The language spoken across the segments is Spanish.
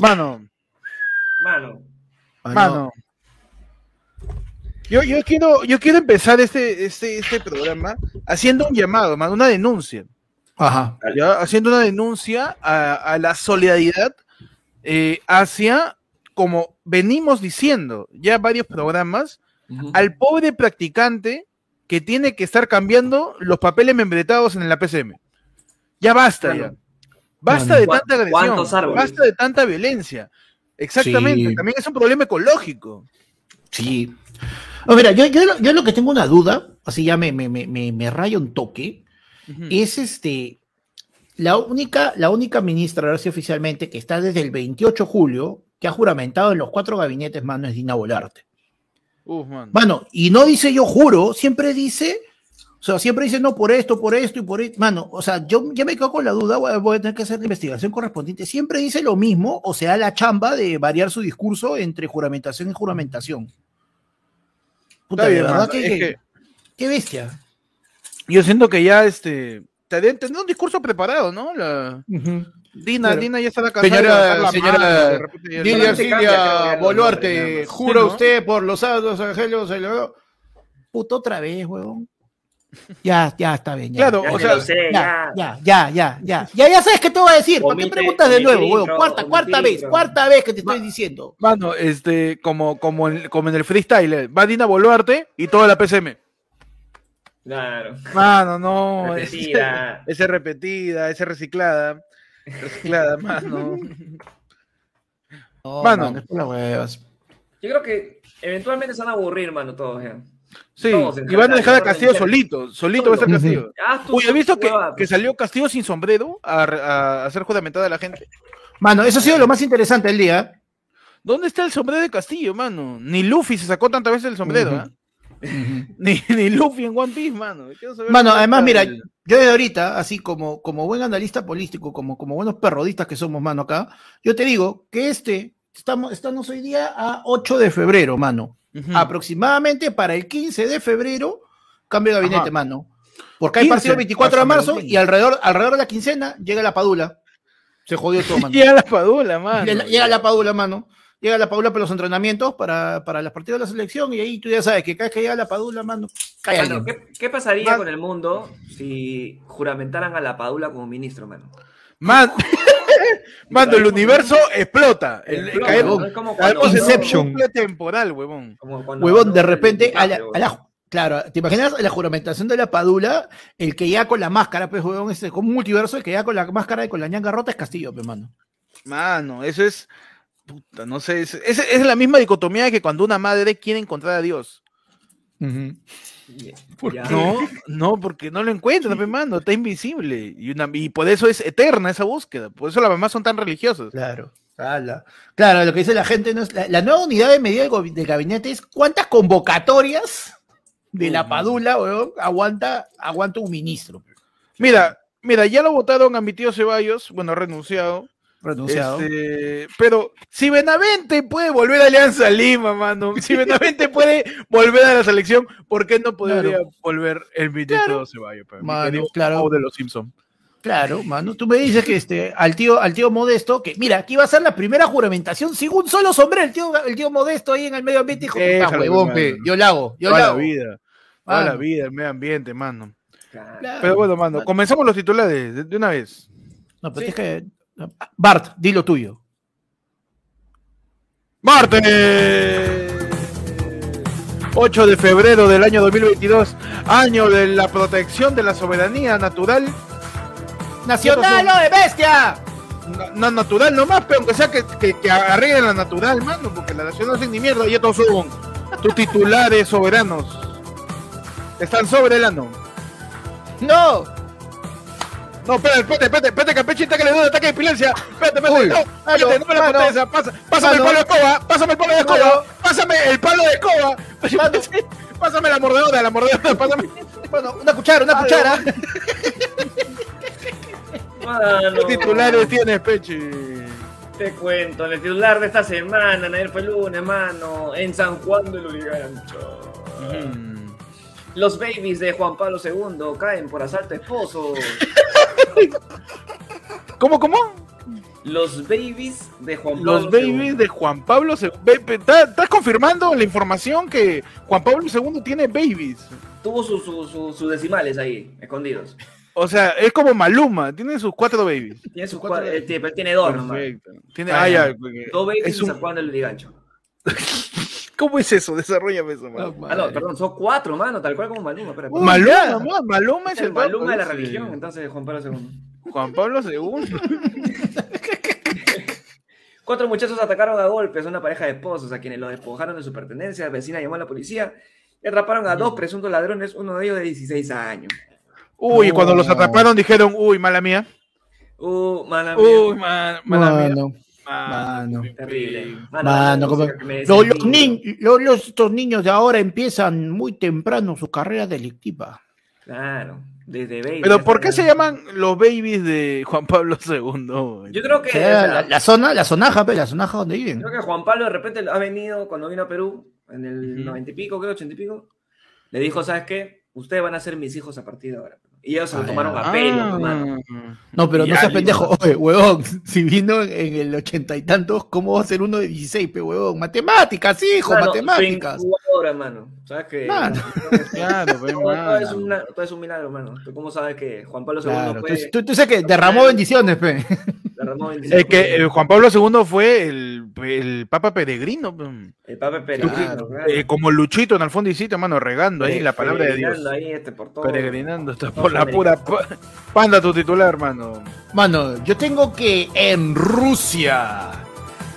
Mano. Mano. Mano. Yo, yo, quiero, yo quiero empezar este, este, este programa haciendo un llamado, mano, una denuncia. Ajá. ¿ya? Haciendo una denuncia a, a la solidaridad eh, hacia, como venimos diciendo ya varios programas, al pobre practicante que tiene que estar cambiando los papeles membretados en la PCM. Ya basta, Bueno. ya. Basta de tanta agresión, ¿Cuántos árboles? basta de tanta violencia. Exactamente, Sí. también es un problema ecológico. Sí. No, mira, yo, yo, lo- yo lo que tengo una duda, así ya me, me, me, me, me raya un toque, es este, la única, la única ministra, ahora sí oficialmente, que está desde el 28 de julio, que ha juramentado en los cuatro gabinetes, mano, es Dina Bolarte. Uf, man. Mano, y no dice yo juro, siempre dice, o sea, siempre dice no por esto, por esto y por esto. Mano, o sea, yo ya me quedo con la duda, voy a, voy a tener que hacer la investigación correspondiente. Siempre dice lo mismo, o sea, la chamba de variar su discurso entre juramentación y juramentación. Puta, Está de bien, verdad que, es que- que- qué bestia. Yo siento que ya este te deben tener un discurso preparado, ¿no? La... Dina. Dina ya está la Señora, señora está- Silvia Boluarte, ¿jura Sí, ¿no? usted por los santos angelios? el- Puto otra vez, huevón. Ya, ya está bien. Ya. Claro, ya, o sea, ya, ya, ya, ya, ya. Ya, ya sabes qué te voy a decir. ¿Por qué preguntas de nuevo, intro, Cuarta, cuarta vez, cuarta vez que te estoy diciendo. Mano, este, como, como, en, como en el freestyle, va Dina Boluarte y toda la PCM. Claro. Mano, no. Repetida. Ese, ese repetida, ese reciclada. Reciclada, mano. No, Mano. es. Yo creo que eventualmente se van a aburrir, mano, todos ya. Sí, y van a dejar a Castillo solito. Solito va a ser. Castillo. Uy, ¿has visto que, que salió Castillo sin sombrero a, a hacer juramentada a la gente? Mano, eso ha sido lo más interesante del día. ¿Dónde está el sombrero de Castillo, mano? Ni Luffy se sacó tantas veces el sombrero, Ujú. ¿ah? ni, ni Luffy en One Piece, mano. Saber Mano, además, mira, el- yo de ahorita, así como, como buen analista político, como, como buenos perrodistas que somos, mano, acá, yo te digo que este, estamos, estamos hoy día a 8 de febrero, mano. Aproximadamente para el 15 de febrero, cambio de gabinete, Ajá. mano. Porque hay 15, partido el 24 de marzo y alrededor, alrededor de la quincena llega la padula. Se jodió todo, mano. Llega la padula, mano. Llega, llega la padula, mano. Llega la padula para los entrenamientos, para, para los partidos de la selección, y ahí tú ya sabes que cada vez que llega la padula, mano, Mano. ¿qué, qué pasaría con el mundo si juramentaran a la Padula como ministro, mano? Man- Mano, el universo explota. El, Explota, caemos, ¿no? Es como caemos en Inception. temporal, huevón. Huevón, de repente, a la, a la- claro, ¿te imaginas la juramentación de la padula? El que llega con la máscara, pues, huevón, es como un multiverso, el que llega con la máscara y con la ñanga rota es Castillo, pues, mano. Mano, eso es. Puta, no sé. Es, es- es la misma dicotomía que cuando una madre quiere encontrar a Dios. Ya. No, no, porque no lo encuentra, pe, mano, está invisible. Y, una, y por eso es eterna esa búsqueda. Por eso las mamás son tan religiosas. Claro. ala. Claro, lo que dice la gente no es. La, la nueva unidad de medida del, del gabinete es cuántas convocatorias de la padula, huevón, aguanta, aguanta un ministro. Mira, mira, ya lo votaron a mi tío Ceballos, bueno, ha renunciado. Renunciado. Este, pero si Benavente puede volver a Alianza Lima, mano, si Benavente puede volver a la selección, ¿por qué no podría Claro. volver el Ceballos? pe? Mi Mano, querido claro. De los Simpsons. Claro, mano. Tú me dices que este, al tío, al tío Modesto, que mira, aquí va a ser la primera juramentación sin un solo sombrero. El tío, el tío Modesto ahí en el medio ambiente dijo, Déjalo, "Ah, huevón, pe, yo la hago, yo la la hago. vida. Toda la vida, el medio ambiente, mano. Claro. Pero bueno, mano, comenzamos los titulares de, de una vez. No, pero es que. Bart, di lo tuyo. Martes 8 de febrero del año 2022, año de la protección de la soberanía natural. ¡Nacional o de bestia! No, no, natural nomás, pero aunque sea que, que, que arreglen la natural, mano, porque la nacional no hace ni mierda, y estos son tus titulares soberanos. Están sobre el ano. ¡No! No, espérate, espérate, espérate, espérate, Campeche, ataque de duda, ataque de epilepsia. Espérate, espérate, no, espérate, no me la pasa, pásame Mano. el palo de escoba, pásame el palo de escoba, Mano. pásame el palo de escoba, pásame la mordedora, la mordedora, pásame. Bueno, una cuchara, una cuchara. Mano, ¿Qué titulares tienes, Peche? Te cuento, en el titular de esta semana, ayer fue lunes, mano, en San Juan del Urigancho. Los babies de Juan Pablo II caen por asalto a esposos. ¿Cómo, cómo? Los babies de Juan Pablo Los babies de Juan Pablo II. ¿Estás confirmando la información que Juan Pablo II tiene babies? Tuvo sus su, su- sus decimales ahí, escondidos. O sea, es como Maluma, tiene sus cuatro babies. Tiene sus Cuatro- cuatro, eh, tiene- pero tiene dos nomás. Perfecto. Tiene, Ah, ya. Dos babies es y un- San Juan del Ligancho. ¿Cómo es eso? Desarrollame eso, No, mano. Ah, no, perdón, son cuatro, mano, tal cual como Maluma. Espera, Uy, Maluma, Maluma es es el el Maluma de la religión, entonces Juan Pablo II. Juan Pablo II. Cuatro muchachos atacaron a golpes a una pareja de esposos a quienes los despojaron de su pertenencia. La vecina llamó a la policía y atraparon a dos presuntos ladrones, uno de ellos de 16 años. Uy, No. cuando los atraparon dijeron, uy, mala mía. Uh, mala mía. Uy, ma- mala mía. Mano. Terrible. Mano, como- Los, los desentendí. ni- los- los- estos niños de ahora empiezan muy temprano su carrera delictiva. Claro, desde baby. Pero ¿por qué se llaman los babies de Juan Pablo II? Yo creo que, O sea, o sea, la, la zona, la zonaja, pe, la zonaja donde viven. creo que Juan Pablo de repente ha venido cuando vino a Perú en el noventa y pico, creo, ochenta y pico. Le dijo, ¿sabes qué? Ustedes van a ser mis hijos a partir de ahora. Y ellos se lo Ah, tomaron a Ah. pelo, hermano. No, pero no Ya, seas pendejo. Oye, huevón, si vino en el ochenta y tantos, ¿cómo va a ser uno de 16, pe, huevón? Matemáticas, hijo, Mano, matemáticas. incubadora, hermano. ¿Sabes qué? Mano. Claro, pues, Todo, es mano. un, todo es un milagro, mano. ¿Tú cómo sabes que Juan Pablo II Claro, fue, tú, tú, tú sabes que derramó bendiciones, pe. Es que eh, Juan Pablo II fue el, el Papa peregrino. El Papa Peregrino, Claro, claro. Eh, como Luchito en Alfondicito, mano, regando ahí la palabra de Dios. Peregrinando ahí, este, por todo. Peregrinando está todo por la pura pa- panda tu titular, hermano. Mano, yo tengo que en Rusia,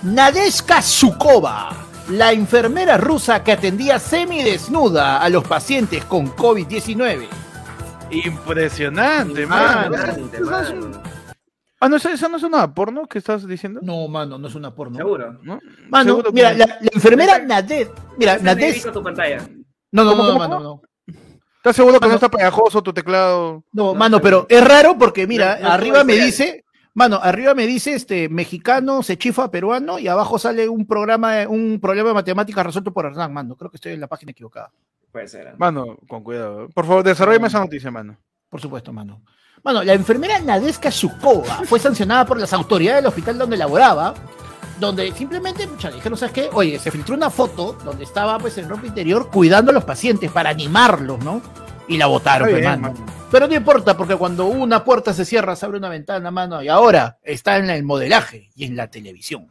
Nadezhda Zhukova, la enfermera rusa que atendía semidesnuda a los pacientes con COVID-19. Impresionante, mano. Impresionante, mano. Ah, no, ¿esa, esa no es una porno que estás diciendo? No, mano, no es una porno. Seguro. ¿No? Mano, Seguro mira, que- la, la enfermera Nadez, mira, Nadez, negrito tu pantalla. no, no, ¿Cómo, no, mano, no. ¿Estás seguro que no está pegajoso tu teclado? No, No, mano, pero- es raro porque mira, No, no arriba me dice, mano, arriba me dice este mexicano se chifa peruano y abajo sale un programa, un problema de matemáticas resuelto por Hernán, mano. Creo que estoy en la página equivocada. Puede ser. Mano, con cuidado. Por favor, desarrollame esa noticia, mano. Por supuesto, mano. Mano, la enfermera Nadezhda Zhukova fue sancionada por las autoridades del hospital donde laboraba, donde simplemente pucha, dijeron, ¿sabes qué? Oye, se filtró una foto donde estaba pues en ropa interior cuidando a los pacientes para animarlos, ¿no? Y la botaron, Está pues. Pero no importa, porque cuando una puerta se cierra, se abre una ventana, mano, y ahora está en el modelaje y en la televisión.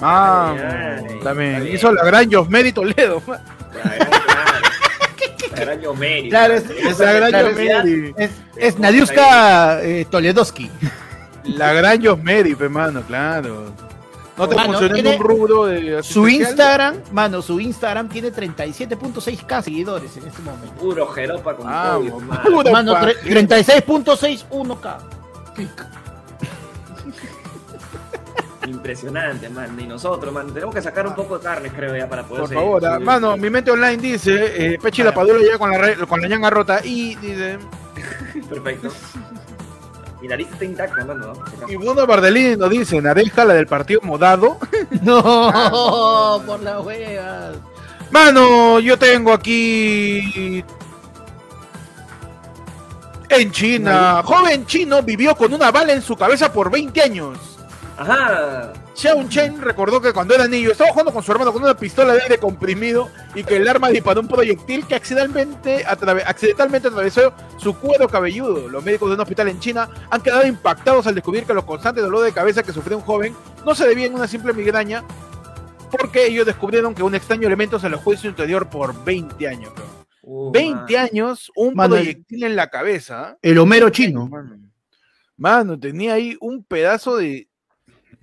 Ah, Ay, ay, está también. Hizo la gran Josmeri Toledo. La gran Yomeri. Claro, es- es La gran claro, Josmeri. Es, es Nadiuska eh, Toledowski. La gran Josmeri, pe, mano, claro. No te Mano, funcionó en tiene un rubro de Su? Instagram, mano, su Instagram tiene 37.6k seguidores en este momento. Puro jeropa con Ah, COVID, mo- mano. Mano, pa- tre- 36.61k. Impresionante, man. Y nosotros, man, tenemos que sacar un poco de carne, creo, ya para poder Por seguir. favor, ah, Sí, mano, sí. mi mente online dice, eh, Pechi la Padula ya con la, re- con la ñanga rota y dice, Perfecto. Mi nariz está intacta, mano. ¿no? Y Bruno Bardellini nos dice, Nareja, la del partido modado. No, por las huevas. Mano, yo tengo aquí... En China, joven chino vivió con una bala en su cabeza por 20 años. Ajá. Xiao Chen recordó que cuando era niño estaba jugando con su hermano con una pistola de aire comprimido y que el arma disparó un proyectil que accidentalmente, atrave- accidentalmente atravesó su cuero cabelludo. Los médicos de un hospital en China han quedado impactados al descubrir que los constantes dolores de cabeza que sufrió un joven no se debían a una simple migraña porque ellos descubrieron que un extraño elemento se alojó en su interior por 20 años. bro. Uh, 20 man. años, un Mano, proyectil en la cabeza. El Homero chino. Mano, tenía ahí un pedazo de,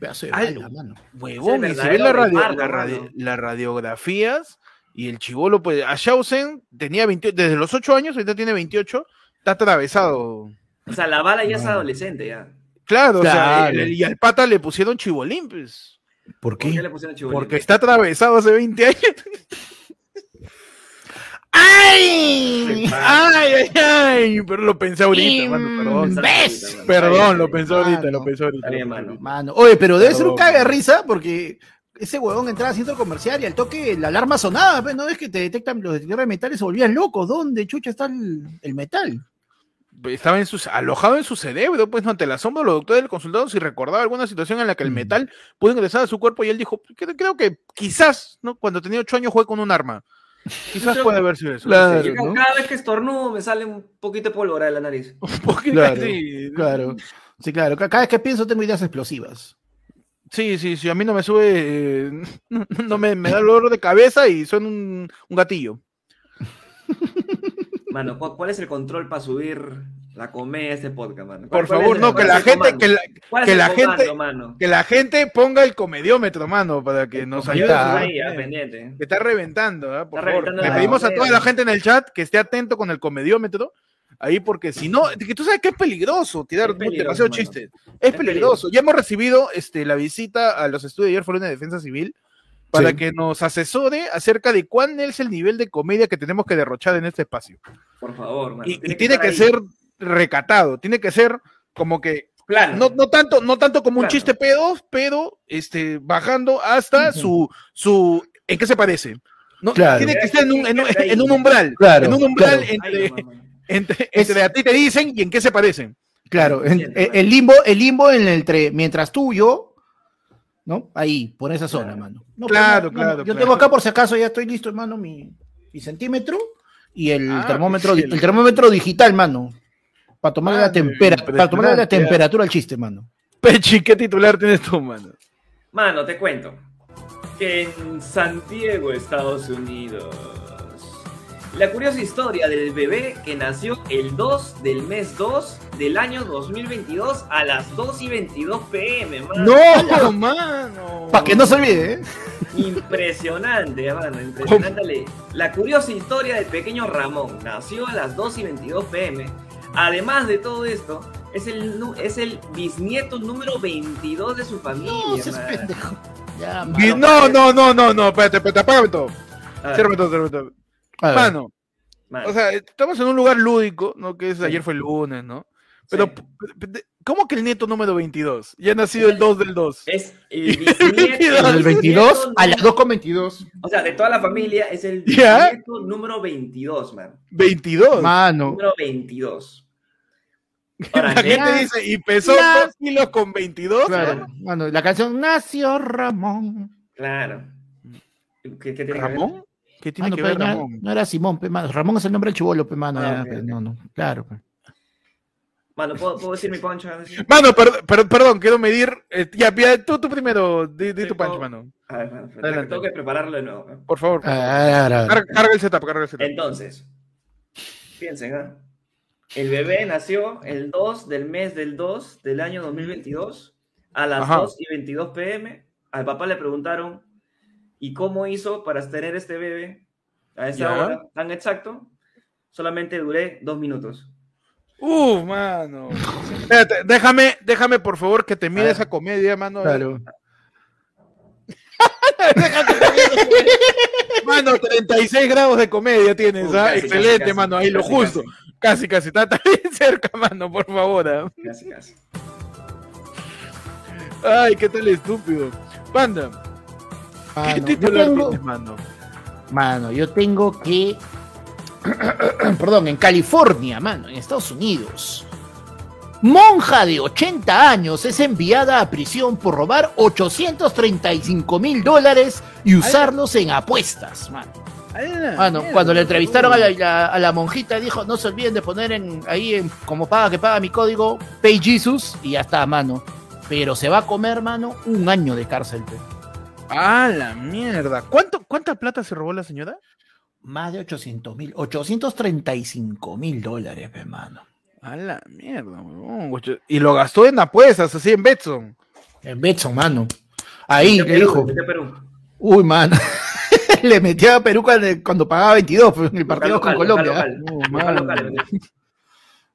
Pedazo de Ay, bala, mano. Huevón, Es y se ve la radio- la radi- mano. las radiografías y el chivolo, pues, a Shausen tenía 28, desde los 8 años, ahorita tiene 28, está atravesado. O sea, la bala ya es No. adolescente, ya. Claro, o sea, Claro. el- y al pata le pusieron chibolín, pues, ¿Por ¿Por qué le pusieron chibolín? porque está atravesado hace 20 años. ¡Ay! ay, ay, ay, pero lo pensé ahorita, mano, perdón. Imbécil. Perdón, lo pensé ahorita, Mano. lo pensé ahorita. Está bien, lo pensé mano. ahorita. Mano, oye, pero debe ser un caga de risa porque ese huevón entraba al centro comercial y al toque la alarma sonaba, pues, ¿no? Es que te detectan los detectores de metales se volvían locos. ¿Dónde chucha está el, el metal? estaba en su, alojado en su cerebro, pues no, ante el asombro los doctores le consultaron si recordaba alguna situación en la que el metal pudo ingresar a su cuerpo y él dijo, creo, creo que quizás, ¿no? Cuando tenía ocho años jugué con un arma. Quizás puede haber sido eso. Claro. Yo ¿no? Cada vez que estornudo me sale un poquito de pólvora de la nariz. Un poquito Claro, claro. Sí, claro. Ca- Cada vez que pienso tengo ideas explosivas. Sí, sí, sí, a mí no me sube, eh, no, no me, me da dolor de cabeza y suena un, un gatillo. Mano, ¿cu- ¿cuál es el control para subir la comedia de este podcast, mano? Por ¿Cuál- cuál favor, no, que la gente, que la, ¿Cuál es que el la comando, gente, mano? que la gente ponga el comediómetro, mano, para que nos ayude. ah, pendiente. Que está reventando, ¿ah? por Está favor. reventando Le pedimos a toda la gente en el chat que esté atento con el comediómetro. Ahí, porque si no, que tú sabes que es peligroso tirar demasiado chistes. Es, Es peligroso. peligroso. Ya hemos recibido este, la visita a los estudios de ayer Fueron de Defensa Civil para Sí. que nos asesore acerca de cuál es el nivel de comedia que tenemos que derrochar en este espacio. Por favor, mano. Y, y tiene que ahí. ser recatado, tiene que ser como que Plano. no, no tanto, no tanto como un chiste pedo, pero este, bajando hasta su, su, ¿en qué se parece? No, Claro. Tiene que estar en un, en un- Ahí. en un umbral, Claro, en un umbral claro. entre, entre, a ti te dicen y en qué se parecen. Claro, en- eh, el limbo, el limbo en el entre mientras tú y yo, ¿no? Ahí, por esa zona, Claro. mano. No, Claro, pues, claro, Yo tengo acá por si acaso, ya estoy listo, hermano, mi, mi centímetro y el Ah, termómetro, pues, el el- termómetro digital, mano. Para tomarle la tempera, para tomarle la temperatura al chiste, mano. Pechi, ¿qué titular tienes tú, mano? Mano, te cuento. Que en San Diego, Estados Unidos. La curiosa historia del bebé que nació el 2 del mes 2 del año 2022 a las 2 y 22 pm, mano. ¡No, mano! Para que no se olvide, ¿eh? Impresionante, mano, impresionante. La curiosa historia del pequeño Ramón nació a las 2 y 22 pm. Además de todo esto, es el, es el bisnieto número 22 de su familia. No, seas mano. pendejo. Ya, mano. No, no, no, no, no, espérate, espérate, apágame todo. Ciérrame todo, ciérrame todo. Mano, mano, o sea, estamos en un lugar lúdico, ¿no? Que es Sí. ayer fue el lunes, ¿no? Pero, sí. ¿cómo que el nieto número 22? Ya ha nacido el 2 del 2. es el bisnieto. Del 22 bisnieto a las número- 2 con 22. O sea, de toda la familia es el ¿Ya? bisnieto número 22, man. 22. Mano. Número 22. Ahora, La gente dice, y pesó Ya. 2 kilos con 22. Claro, mano, la canción Nació Ramón. Claro. ¿Qué, qué tiene que ver? ¿Ramón? ¿Qué tiene Mano, que pero ver no, Ramón? no era Simón, pe, mano. Ramón es el nombre del chivolo, pe, mano. Ah, ya, ok, pe, ok. No, no, claro. pe. Mano, ¿puedo, puedo decir mi poncho? Mano, per- per- perdón, quiero medir. eh, ya, ya, tú, tú primero, di, di tu punch, mano. A ver, mano, Adelante. tengo que prepararlo de nuevo. ¿eh? Por favor. Ah, ah, ah. Carga, carga el setup, carga el setup. Entonces, piensen, ¿ah? El bebé nació el 2 del mes del 2 del año 2022 a las Ajá. 2 y 22 pm. Al papá le preguntaron, ¿y cómo hizo para tener este bebé a esa Ya. hora tan exacto? Solamente duré dos minutos. Uh, mano. Espérate, déjame, déjame por favor que te mide A ver. esa comedia, mano. Claro. Mano, 36 grados de comedia tienes, Uh, ¿ah? casi, Excelente, casi, mano, ahí lo justo. Casi, casi, está, bien cerca, mano, por favor. ¿ah? Casi, casi. Ay, qué tal estúpido. Panda, ¿qué Mano, yo titular tengo, tienes, mano? mano, yo tengo que. Perdón, en California, mano, en Estados Unidos. Monja de 80 años es enviada a prisión por robar 835 mil dólares y usarlos en apuestas, mano. Mano, cuando le entrevistaron a la, la- a la monjita, dijo: No se olviden de poner en, ahí en, como paga que paga mi código, Pay Jesus, y ya está, mano. Pero se va a comer, mano, un año de cárcel, pe. Ah, la mierda. ¿Cuánto, ¿Cuánta plata se robó la señora? Más de 800 mil, 835 mil dólares, pe, mano. A la mierda, ocho- Y lo gastó en apuestas, así en Betson. En Betson, mano. Ahí le dijo, Perú. uy, mano. le metió a Perú cuando, pagaba 22 pues, en el partido Local, con Colombia. local. Mano. local, local.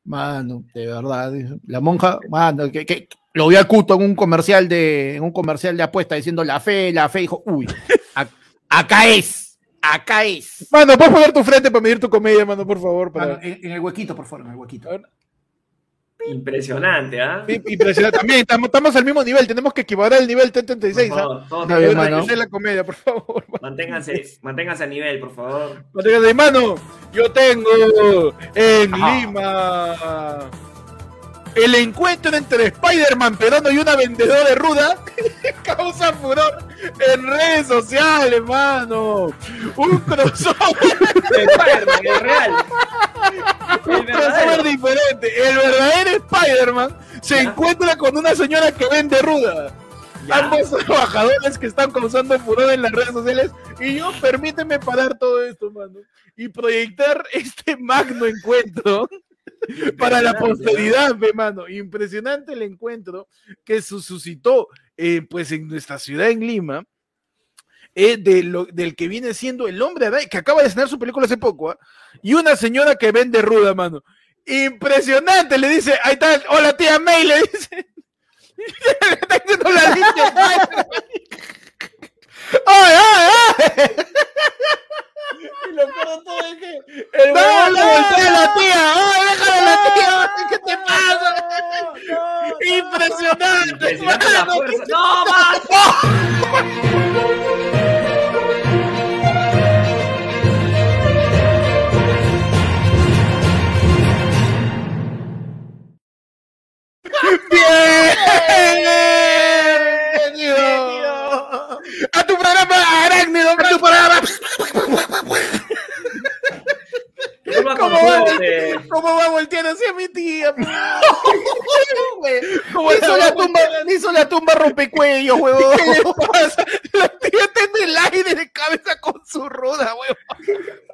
Mano, de verdad. La monja, mano, que, que lo vio a Cuto en un comercial de, en un comercial de apuesta diciendo la fe, la fe, dijo, uy, acá es, acá es. Mano, ¿puedes poner tu frente para medir tu comedia, mano, por favor? Para... Mano, en, en el huequito, por favor, en el huequito. Impresionante, ¿ah? Impresionante. También estamos, estamos al mismo nivel, tenemos que equiparar el nivel T36. Por ¿ah? favor, todos Está bien, manténganse- mano. La comedia, por favor. Manténganse, manténganse a nivel, por favor. Manténgase, mano, yo tengo en Ajá. Lima el encuentro entre Spider-Man peruano y una vendedora de ruda causa furor en redes sociales, mano. Un crossover, Spider-Man, el real. un crossover diferente. El verdadero Spider-Man se encuentra con una señora que vende ruda. Ya. Ambos trabajadores que están causando furor en las redes sociales. Y yo, permíteme parar todo esto, mano. Y proyectar este magno encuentro para la posteridad, ve, mano. Impresionante el encuentro que su- suscitó eh, pues en nuestra ciudad, en Lima. eh, de lo- del que viene siendo el hombre que acaba de estrenar su película hace poco, ¿ah? y una señora que vende ruda, mano. Impresionante, le dice, ahí está, hola tía May, le dice. le está diciendo la línea. ¡Ay, ay, ay! Y lo peor de todo es que el huevón le voltea a la tía. ¡Ay, déjale a la tía! ¿Qué te pasa? Impresionante. Impresionante la mano. fuerza. ¡No, más! ¿Cómo va volteando hacia mi tía? ¿Cómo Le hizo la tumba, hizo la tumba rompecuellos, huevón. ¿Qué le pasa? La tía está en el aire de cabeza con su ruda, huevón.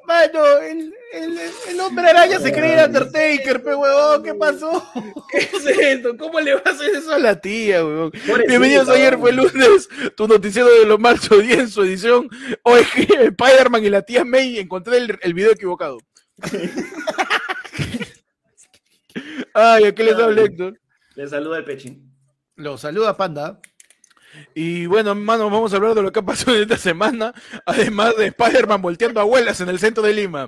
Mano, el, el, el hombre araña se cree el Undertaker, pe huevón, ¿qué pasó? ¿Qué es esto? ¿Cómo le vas a hacer eso a la tía? Pobrecita, Bienvenidos a ayer fue lunes, tu noticiero de lo marzo 10 en su edición. Hoy que Spider-Man y la tía May encontré el, el video equivocado. Ay, ¿a qué les habla Héctor? Le saluda el pechín. Lo saluda Panda. Y bueno, hermano, vamos a hablar de lo que ha pasado en esta semana, además de Spider-Man volteando abuelas en el centro de Lima.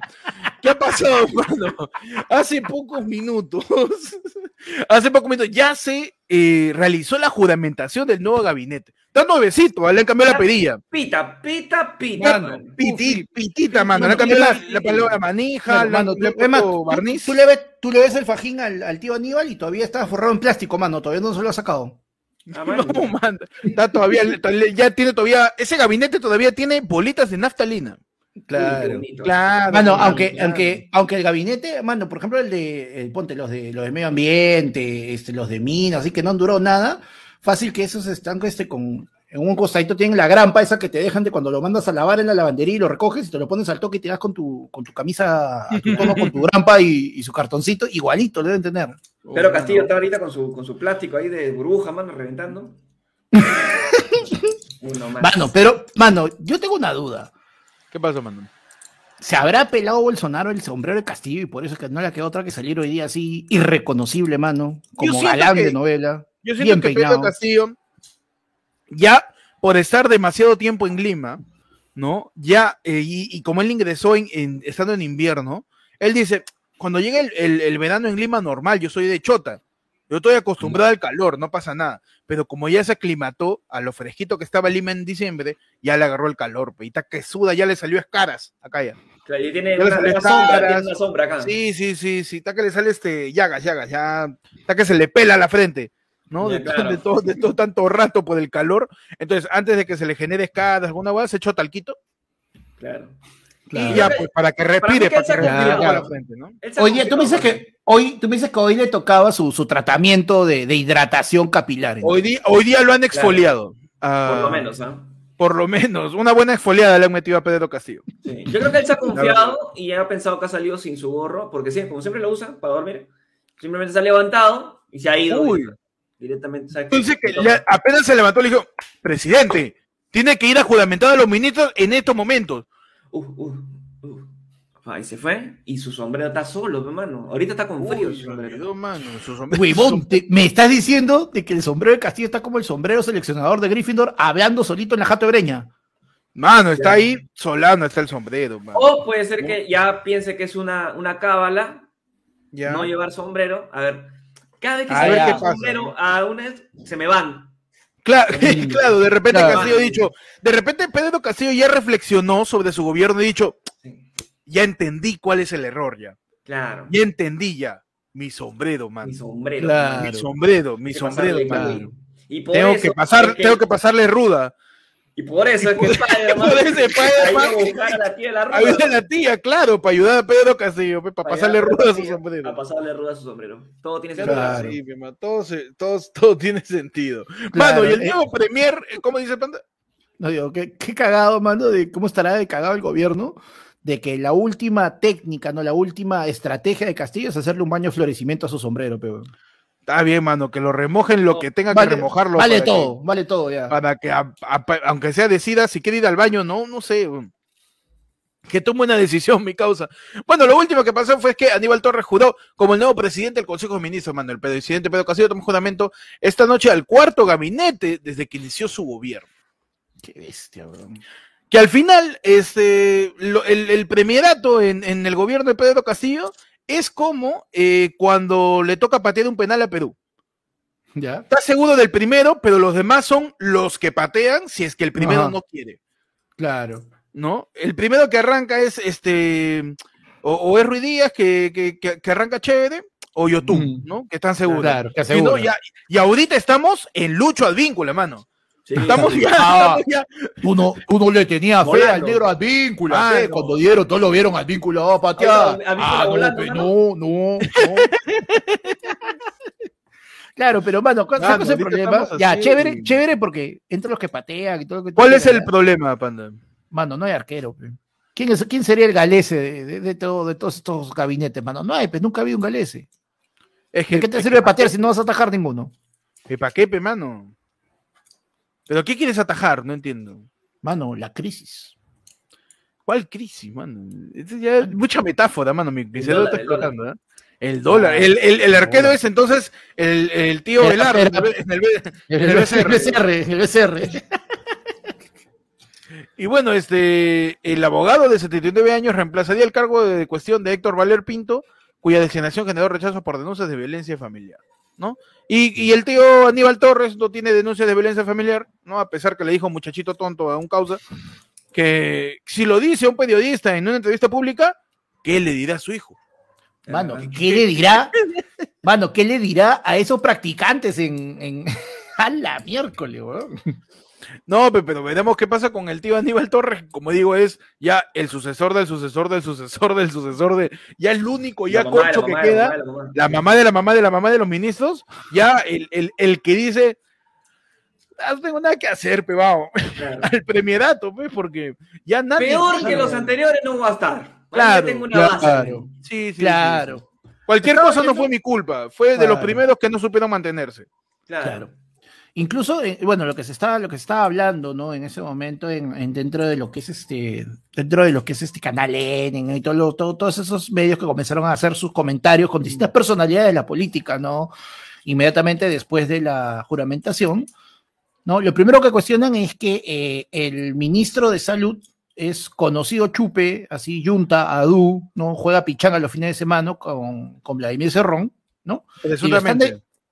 ¿Qué ha pasado, hermano? Hace pocos minutos, hace pocos minutos, ya se eh, realizó la juramentación del nuevo gabinete. Está nuevecito, ¿vale? le han cambiado la pedilla. Pita, pita, pita. Mano, Piti- pitita, mano, le han cambiado la, la palabra manija, Mano, han- le más, puesto tú- barniz. Tú, le ves, tú le ves el fajín al, al tío Aníbal y todavía está forrado en plástico, mano. Todavía no se lo ha sacado. Ah. No, man, está todavía, ya tiene todavía, ese gabinete todavía tiene bolitas de naftalina. Bonito. Claro. Mano, aunque, claro. aunque, aunque el gabinete, mano, por ejemplo, el de, el, ponte, los de, los de medio ambiente, este, los de minas, así que no durado nada, fácil que esos están, este, con, en un costadito tienen la grampa esa que te dejan de cuando lo mandas a lavar en la lavandería y lo recoges y te lo pones al toque y te das con tu, con tu camisa a tu tono, con tu grampa y, y su cartoncito, igualito lo deben tener. Pero Castillo está ahorita con su, con su plástico ahí de burbuja, mano, reventando. Uno más. Mano, pero, mano, yo tengo una duda. ¿Qué pasó, mano? ¿Se habrá pelado Bolsonaro el sombrero de Castillo y por eso es que no le quedó otra que salir hoy día así irreconocible, mano? Como galán que- de novela. Yo siento bien que peinado. Pedro Castillo, ya por estar demasiado tiempo en Lima, ¿no? Ya, eh, y, y como él ingresó en, en- estando en invierno, él dice, cuando llegue el, el- el verano en Lima normal, yo soy de Chota, yo estoy acostumbrado al calor, no pasa nada, pero como ya se aclimató a lo fresquito que estaba Lima en diciembre, ya le agarró el calor, pe, y está que suda, ya le salió escaras, acá ya. Claro, y una, una sombra, tiene una sombra acá. Sí, sí, sí, sí, está que le sale este, llagas, llagas, ya, está que se le pela la frente, ¿no? Ya, de, todo- claro. de todo, de todo tanto rato por el calor. Entonces, antes de que se le genere escadas, alguna hueá, se echó talquito Claro. y ya, pues, para que respire, para se que respire toda la frente, ¿no? Oye, tú me dices que hoy, tú me dices que hoy le tocaba su, su tratamiento de, de hidratación capilar. Hoy día, hoy día lo han exfoliado. Ah, Por lo menos, ¿ah? Por lo menos, una buena exfoliada le han metido a Pedro Castillo. Sí. Yo creo que él se ha confiado y ha pensado que ha salido sin su gorro, porque sí, como siempre lo usa para dormir, simplemente se ha levantado y se ha ido Uy. Directamente. ¿sabes? Entonces, que apenas se levantó, le dijo, presidente, tiene que ir a juramentar a los ministros en estos momentos. Uf, uf, uf. Ahí se fue y su sombrero está solo, hermano. Ahorita está con frío Uy, su se me sombrero. olvidó, mano, su sombrero- Huevón, te- me estás diciendo de que el sombrero de Castillo está como el sombrero seleccionador de Gryffindor hablando solito en la jato de breña. Mano, está ahí, Solano está el sombrero, mano. O puede ser que ya piense que es una, una cábala Ya. no llevar sombrero. A ver, Cada vez que A se un pasa, sombrero ¿no? a una se me van. Claro, claro, de repente Claro. Castillo ha dicho, de repente Pedro Castillo ya reflexionó sobre su gobierno y ha dicho, ya entendí cuál es el error ya. Claro. Ya entendí ya. Mi sombrero, man. Mi sombrero. Claro. Mi sombrero, mi sombrero, man. Y por Tengo eso que pasar, es que- tengo que pasarle ruda. Y por eso es que Spider-Man Por ese Spider-Man a buscar a la tía de la ruda. Ayuda a la tía, claro, para ayudar a Pedro Castillo, para Para pasarle ruda a su sombrero. A pasarle ruda a su sombrero. Todo tiene sentido. Claro. sí, todo, se- todo, todo tiene sentido. Claro, Mano, y el eh. nuevo premier, eh, ¿cómo dice Panda? No digo, qué, qué cagado, mano, de cómo estará de cagado el gobierno, de que la última técnica, no, la última estrategia de Castillo es hacerle un baño de florecimiento a su sombrero, pero. Está bien, mano, que lo remojen lo que tenga que Vale, remojarlo. vale que- todo, vale todo ya. para que, a- a- aunque sea decida, si quiere ir al baño, no, no sé. Que tome una decisión, mi causa. Bueno, lo último que pasó fue que Aníbal Torres juró como el nuevo presidente del Consejo de Ministros, mano. El presidente Pedro Castillo tomó juramento esta noche al cuarto gabinete desde que inició su gobierno. Qué bestia, weón. Que al final, este, lo- el, el premierato en, en el gobierno de Pedro Castillo es como eh, cuando le toca patear un penal a Perú. ¿Ya? Está seguro del primero, pero los demás son los que patean si es que el primero Ajá. no quiere. Claro. ¿no? El primero que arranca es este, o, o es Ruiz Díaz que, que, arranca chévere, o Yotun, Mm. ¿no? Que están seguros. Claro, que Y, no, y ahorita estamos en Lucho Advíncula, mano. Sí, Estamos ya, Ah. estamos ya- Tú no, tú no le tenías fe Volando. al negro Advíncula, Ah, fe, no. cuando dieron, todos lo vieron Advíncula a patear. Ahorita Advíncula Ah, no, volando, pe, mano. no, no, no. Claro, pero mano, ¿cuál es el problema? Ya, así. chévere, chévere porque entre los que patean y todo lo que ¿Cuál es el problema, Panda? Mano, no hay arquero. ¿Quién, es, ¿Quién sería el galese de, de- de todo- de todos estos gabinetes, mano? No hay, pues nunca ha habido un galese. Es que, ¿De qué te sirve patear si no vas a atajar ninguno? ¿Para qué, pe, mano? ¿Pero qué quieres atajar? No entiendo. Mano, la crisis. ¿Cuál crisis, mano? Es ya es mucha metáfora, mano. Mi, mi El cerebro dólar, está explotando, ¿eh? El dólar. El, el- el arquero es entonces el, el tío El- Velardo en el- en el-. BCR, el BCR. Y bueno, este, el abogado de 79 años reemplazaría el cargo de cuestión de Héctor Valer Pinto, cuya designación generó rechazo por denuncias de violencia familiar, ¿no? Y, y el tío Aníbal Torres no tiene denuncias de violencia familiar, ¿no? A pesar que le dijo muchachito tonto a un causa, que si lo dice un periodista en una entrevista pública, ¿qué le dirá a su hijo? Mano, ¿qué le dirá? Mano, ¿qué le dirá a esos practicantes en, en... a la miércoles, weón? No, pe- pero veremos qué pasa con el tío Aníbal Torres, como digo, es ya el sucesor del sucesor del sucesor del sucesor de, ya el único ya mamá concho que mamá de la queda. la mamá. la mamá de la mamá de la mamá de los ministros, ya el, el, el que dice, "Ah, no tengo nada que hacer, pebao, Claro. al premierato, pues, porque ya nadie... Peor que los anteriores no va a estar. Claro, ya tengo una base. claro. Sí, sí, sí, Claro, sí. Cualquier Estaba cosa no fue mi culpa, fue de los primeros que no supieron mantenerse. Claro. Incluso, eh, bueno, lo que se estaba, lo que se estaba hablando, ¿no? En ese momento, en, en dentro de lo que es este, dentro de lo que es este canal N y todo, lo- todo- todos esos medios que comenzaron a hacer sus comentarios con distintas personalidades de la política, ¿no? Inmediatamente después de la juramentación, ¿no? Lo primero que cuestionan es que eh, el ministro de Salud es conocido chupe, así, Junta, Adu, ¿no? Juega pichanga los fines de semana con, con Vladimir Cerrón, ¿no? Presuntamente.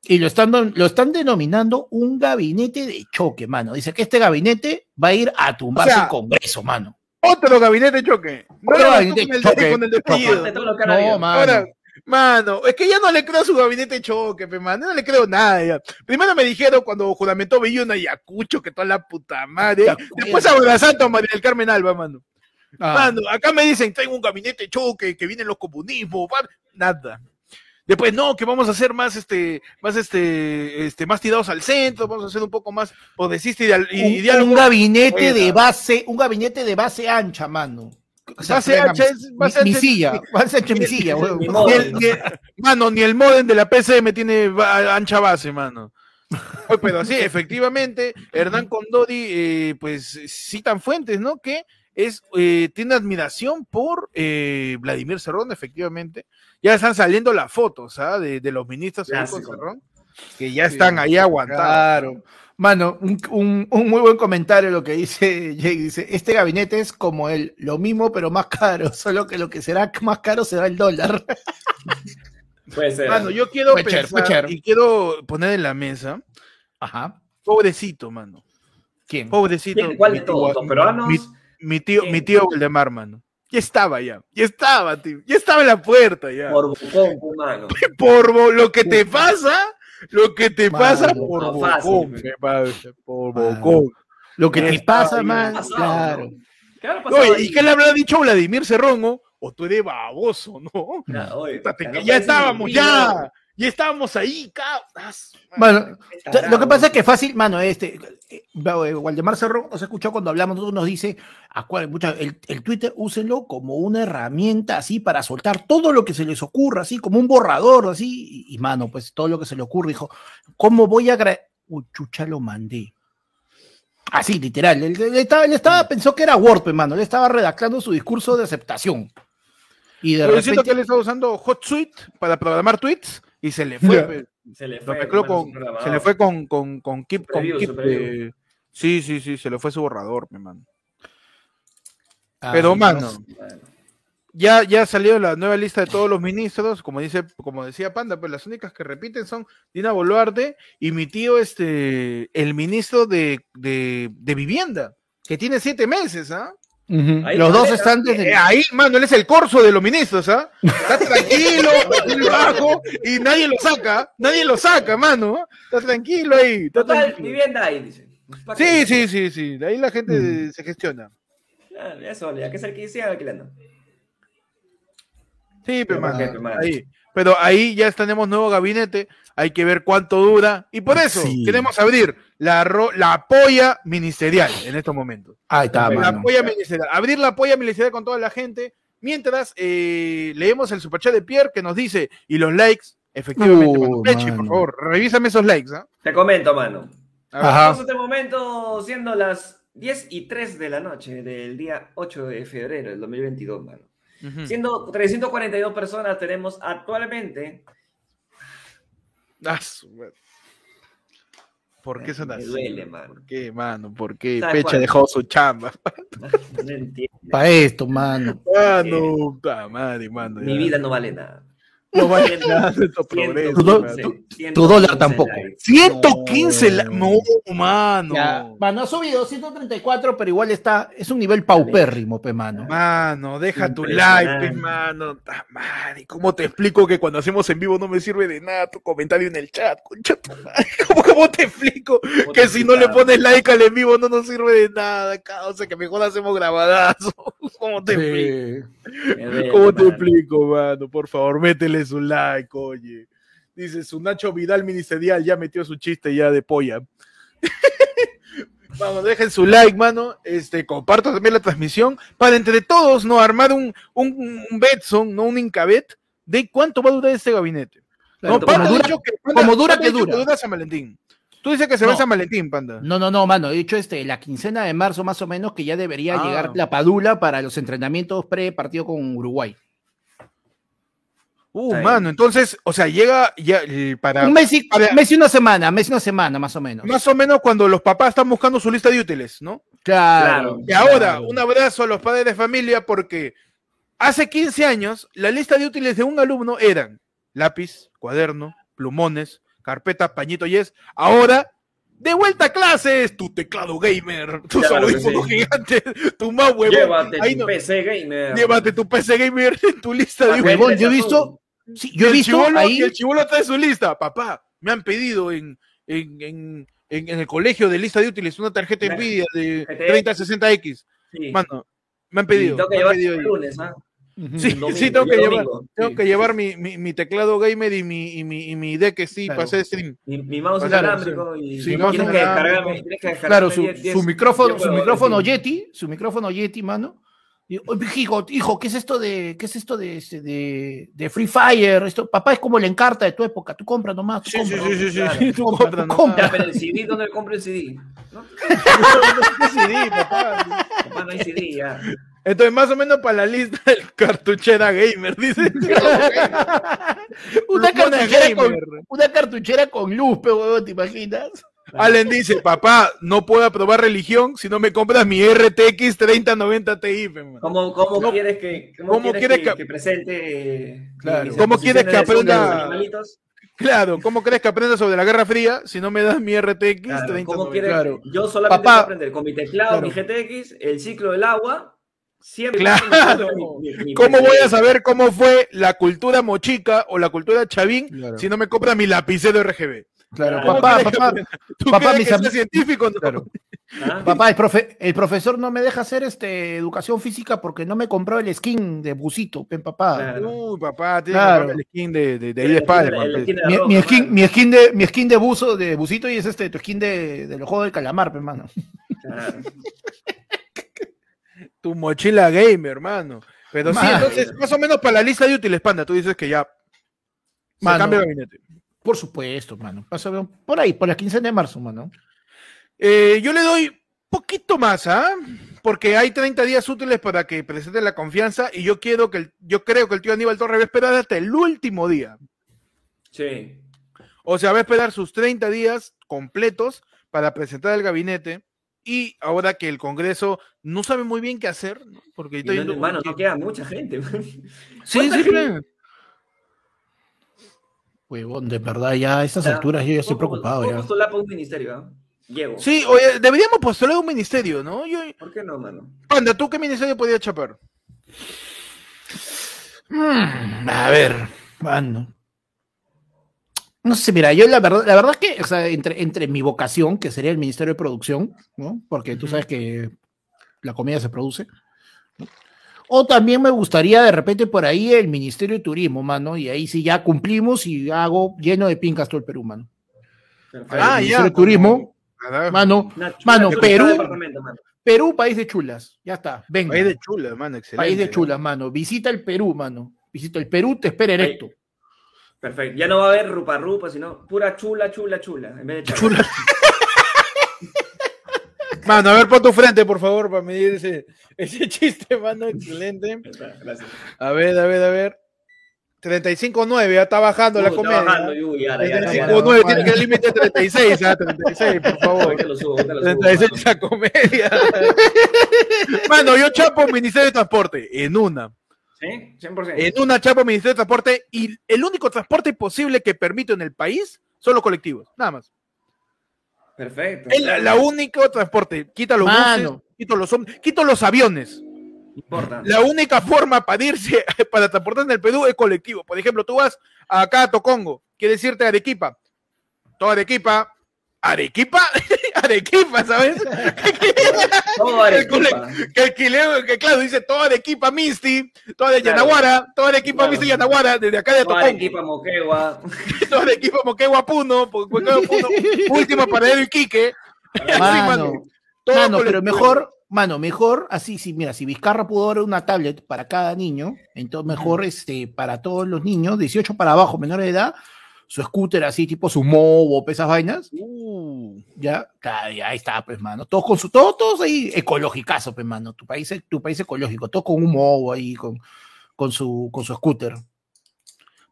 Y lo están, lo están denominando un gabinete de choque, mano. Dice que este gabinete va a ir a tumbarse O sea, el Congreso, mano. Otro gabinete de choque. No Otro gabinete de choque. con el mano. Ahora, mano, es que ya no le creo a su gabinete de choque, pe, mano. No le creo nada. ya. Primero me dijeron cuando juramentó Villuna y Ayacucho, que toda la puta madre. Después abrazando a María del Carmen Alba, mano. Ah, Mano, acá me dicen, tengo un gabinete de choque, que vienen los comunismos, nada. Después, no, que vamos a hacer más, este, más, este, este, más tirados al centro, vamos a hacer un poco más progresista y, y un, diálogo. un gabinete de base, un gabinete de base ancha, mano. O sea, Base ancha es- base mi, silla, base ancha mi silla. Mi Ni el- mano, ni el modem de la PCM tiene ancha base, mano. Pero sí, efectivamente, Hernán Condori, eh, pues citan fuentes, ¿no? Que es, eh, tiene admiración por eh, Vladimir Cerrón, efectivamente. Ya están saliendo las fotos, ¿ah? De, de los ministros ahí con Clásico. Cerrón, que ya están ahí aguantados. Claro. Mano, un, un- un muy buen comentario lo que dice Jake. Dice, este gabinete es como el, lo mismo pero más caro, solo que lo que será más caro será el dólar. Puede ser. Mano, yo quiero Puede ser, pensar puede ser. y quiero poner en la mesa, Ajá. pobrecito, mano. ¿Quién? Pobrecito. ¿Quién? ¿Cuál de todos? ¿Los peruanos? Mi, mi tío, mi tío Valdemar, mano. Ya estaba ya. Ya estaba, tío. Ya estaba en la puerta ya. Por Bucón, humano. Por bo- lo que te pasa, lo que te Mano, pasa por no fácil, bocón, pasa, por Mano. bocón. Lo que Ya te pasa, man. Pasado, Claro. ¿no? ¿Qué Oye? ¿y qué le habrá dicho Vladimir Cerrón? ¿O tú eres baboso, no? Ya, oye, estábamos, ya. Ya estábamos ahí, cabras. Bueno, Tarado. lo que pasa es que fácil, mano, este, eh, eh, Waldemar Cerrón nos escuchó cuando hablamos, nosotros nos dice, mucha- el, el Twitter úsenlo como una herramienta así para soltar todo lo que se les ocurra, así como un borrador, así, y, y, mano, pues todo lo que se le ocurre, dijo, ¿cómo voy a Uy, chucha, lo mandé. Así, literal, él, él estaba, él estaba, pensó que era Word, pues, mano, él estaba redactando su discurso de aceptación. Y de Pero siento repente, que él estaba usando HotSuite para programar tweets y se le fue. Pe. Se le Lo fue. con, se le fue con, con, con Keep. Con Preview, Sí, sí, sí, se le fue su borrador, mi mano. Ah, Pero, sí, mano, Bueno, ya, ya salió la nueva lista de todos los ministros, como dice, como decía Panda, pues las únicas que repiten son Dina Boluarte y mi tío, este, el ministro de, de, de vivienda, que tiene siete meses, ¿ah? Ahí Los dos está, están desde... Eh, ahí, mano, él es el corso de los ministros, ¿ah? Está tranquilo, él bajo, y nadie lo saca, nadie lo saca, mano. Está tranquilo ahí, está Total, tranquilo. vivienda ahí, dice. ¿Pa' Sí, sí, sí, sí, de ahí la gente Mm. se gestiona. Ah, Eso, ya que es el que siga alquilando. Sí, pero, Pero, ahí. Pero ahí ya tenemos nuevo gabinete, hay que ver cuánto dura, y por eso Sí. queremos abrir la, la polla ministerial en estos momentos. Ahí está, La mano. polla ministerial. Abrir la polla ministerial con toda la gente. Mientras eh, leemos el superchat de Pierre que nos dice, y los likes, efectivamente, Uh, mano. Pechi, por favor, revísame esos likes, ¿ah? Te comento, mano. Estamos en este momento siendo las 10 y 3 de la noche del día 8 de febrero del 2022, mano. Ujú. Siendo 342 personas, tenemos actualmente. Ah. ¿Por qué son Me así? duele, mano. ¿Por qué, mano? ¿Por qué? ¿Sabes Pecha cuál? dejó su chamba. No entiendo. Para esto, mano. Mano, puta madre, mano. Mi ya. vida no vale nada. No vale nada de Tu do- ciento- tu dólar 115 tampoco. likes. 115 la- No. No, mano. Ya, mano, ha subido 134, pero igual está, es un nivel paupérrimo, pe, mano. Mano, deja tu like, pe, mano. Madre, ¿cómo te explico que cuando hacemos en vivo no me sirve de nada tu comentario en el chat? Concha tu madre. ¿Cómo, cómo te explico ¿Cómo que te si no le pones like al en vivo no nos sirve de nada? Causa que mejor hacemos grabadazo. ¿Cómo te explico? Sí. ¿Cómo te mano. explico, mano? Por favor, métele su like, oye. Dice, su Nacho Vidal ministerial ya metió su chiste ya de polla. Vamos, dejen su like, mano. Este, comparto también la transmisión para entre todos no armar un, un, un Betson, no un Incabet, de cuánto va a durar este gabinete. Claro, no, como dura- que, Panda- como dura que. San Valentín. Tú dices que se va en San Valentín, Panda. No, no, no, mano. He dicho este, la quincena de marzo más o menos que ya debería Ah. llegar la padula para los entrenamientos pre-partido con Uruguay. Uh, Ahí. mano, entonces, o sea, llega ya eh, para Un mes y, para- mes y una semana, mes y una semana más o menos. más o menos cuando los papás están buscando su lista de útiles, ¿no? Claro. Y ahora, un abrazo a los padres de familia porque hace 15 años la lista de útiles de un alumno eran lápiz, cuaderno, plumones, carpeta, pañito y es. Ahora, de vuelta a clases, tu teclado gamer, tus Claro que audífonos sí. gigantes, tu mouse huevón. Llévate Ahí tu no- PC gamer. llévate tu PC gamer en tu lista de útiles. Huevón, yo he visto. Sí, yo he visto chibolo- ahí. el chivolo trae su lista. Papá, me han pedido en, en, en, en- en el colegio de lista de útiles una tarjeta Nvidia de GTX. 3060X. Sí. Mano, me han Y pedido. tengo que llevar pedido el lunes, ¿ah? Sí, domingo, sí, tengo que llevar, domingo, tengo sí. que llevar mi, mi, mi teclado gamer y mi, y mi, y mi deck sí Claro. para hacer stream. Mi, mi mouse Claro, inalámbrico y Sí, y mouse tienes que inalámbrico. descargarme, tienes que descargarme Claro, su, 10, 10, su micrófono, 10 su micrófono sí. Yeti, su micrófono Yeti, mano. Y, "Oye, hijo, hijo, ¿qué es esto de, qué es esto de, este, de, de Free Fire? Esto, papá es como la encarta de tu época, tú compras nomás, tú Sí, sí, compras. sí, sí, sí, claro. sí, tú Compra, compras, ¿no? compra. Ya, pero el CD, ¿dónde compro el CD? ¿No? ¿Qué CD, papá? Papá, no hay CD ya. Entonces, más o menos para la lista del cartuchera gamer, dice. una, cartuchera con, una cartuchera con luz, pe, huevón, ¿te imaginas? Allen dice, papá, no puedo aprobar religión si no me compras mi RTX 3090 Ti. pe, mano". ¿Cómo, cómo ¿Cómo- quieres que, cómo cómo quieres quieres que, que- que presente Claro. mis ¿Cómo quieres que aprenda-? Claro, ¿cómo crees que aprenda sobre la Guerra Fría si no me das mi RTX Claro, 3090? ¿Cómo quieres? Claro. Yo solamente Papá. puedo aprender con mi teclado, Claro. mi GTX, el ciclo del agua, siempre. Claro. mi- mi- mi ¿Cómo voy a saber cómo fue la cultura mochica o la cultura chavín Claro. si no me compras mi lapicero RGB? Claro, ¿Cómo papá, papá? ¿Tú papá, crees mis am- científico? No. Claro. ¿Ah? papá, el, profe- el profesor no me deja hacer este educación física porque no me compró el skin de busito, pen papá. Claro. Uy, papá, tiene Claro. el skin de, de, de Spider-Man, pues. Mi, skin, mano. mi skin de mi skin de buzo de busito y es este tu skin de, de los juegos del calamar, pe, hermano. Claro. Tu mochila gamer, hermano. Pero sí, Mano. entonces, más o menos para la lista de útiles, panda, tú dices que ya se Mano. cambia el gabinete. Por supuesto, mano. Por ahí, por la quincena de marzo, mano. Eh, yo le doy poquito más, ¿ah? Porque hay 30 días útiles para que presente la confianza y yo quiero que el- yo creo que el tío Aníbal Torres va a esperar hasta el último día. Sí. O sea, va a esperar sus 30 días completos para presentar el gabinete y ahora que el Congreso no sabe muy bien qué hacer, ¿no? porque no, no queda mucha gente. Sí, ¿Cuánta sí, gente? Huevón, de verdad, ya a estas alturas yo ya estoy ¿Cómo- preocupado ya. postular para un ministerio? ah? Llego. Sí, oye, deberíamos postular un ministerio, ¿no? Yo, ¿Por qué no, mano? Panda, ¿tú qué ministerio podías chapar? Mm, a ver, mano. No sé, mira, yo la verdad, la verdad es que, o sea, entre, entre mi vocación, que sería el Ministerio de Producción, ¿no? Porque tú sabes que la comida se produce. ¿no? O también me gustaría de repente por ahí el Ministerio de Turismo, mano, y ahí sí ya cumplimos y hago lleno de pincas todo el Perú, mano. Perfecto. Ah, Ministerio de Turismo, mano, chula mano, chula Perú. mano. Perú, país de chulas, ya está, venga. País de chulas, mano, excelente. País de chulas, mano. Visita el Perú, mano. Visita el Perú, te espera erecto. Perfecto. Ya no va a haber rupa rupa, sino pura chula, chula, chula. En vez de chapa. Chula. Mano, a ver, pon tu frente, por favor, para medir ese, chiste, mano, excelente. Gracias. A ver, a ver, a ver. 35.9, ya está bajando la Uh, está comedia. bajando, uy, ya, ya, ya, ya. 35.9, tiene que el límite de 36, ah, 36, por favor. Lo subo, lo subo, 36 mano. esa comedia. Mano, yo chapo Ministerio de Transporte, en una. ¿Sí? 100%. En una chapo Ministerio de Transporte, y el único transporte posible que permito en el país son los colectivos, nada más. Perfecto. Es la, la único transporte. Quita los Mano. buses, quito los, quito los aviones. Importa. La única forma para irse, para transportar en el Perú es colectivo. Por ejemplo, tú vas acá a Tocongo, quieres irte a Arequipa. Todo Arequipa. ¿Arequipa? Arequipa, ¿sabes? Todo Arequipa. que, alquileo- que claro, dice toda Arequipa Misty, toda de Claro. Yanaguara, toda Arequipa Claro. Misty Yanaguara, desde acá de Todo Tocongo. Arequipa, Moquegua. Toda Arequipa Moquegua Puno, Puno, último paradero Iquique. Así, Mano, mano. Todo mano, pero mejor, mano, mejor, así, sí, mira, si Vizcarra pudo dar una tablet para cada niño, entonces mejor, este, para todos los niños, 18 para abajo, menores de edad, su scooter así, tipo su mobo, esas vainas, Uh. ya, ahí está, pues, mano, todos con su, todos, todos ahí, ecológicazo, pues, mano, tu país, tu país ecológico, todos con un mobo ahí, con, con su, con su scooter.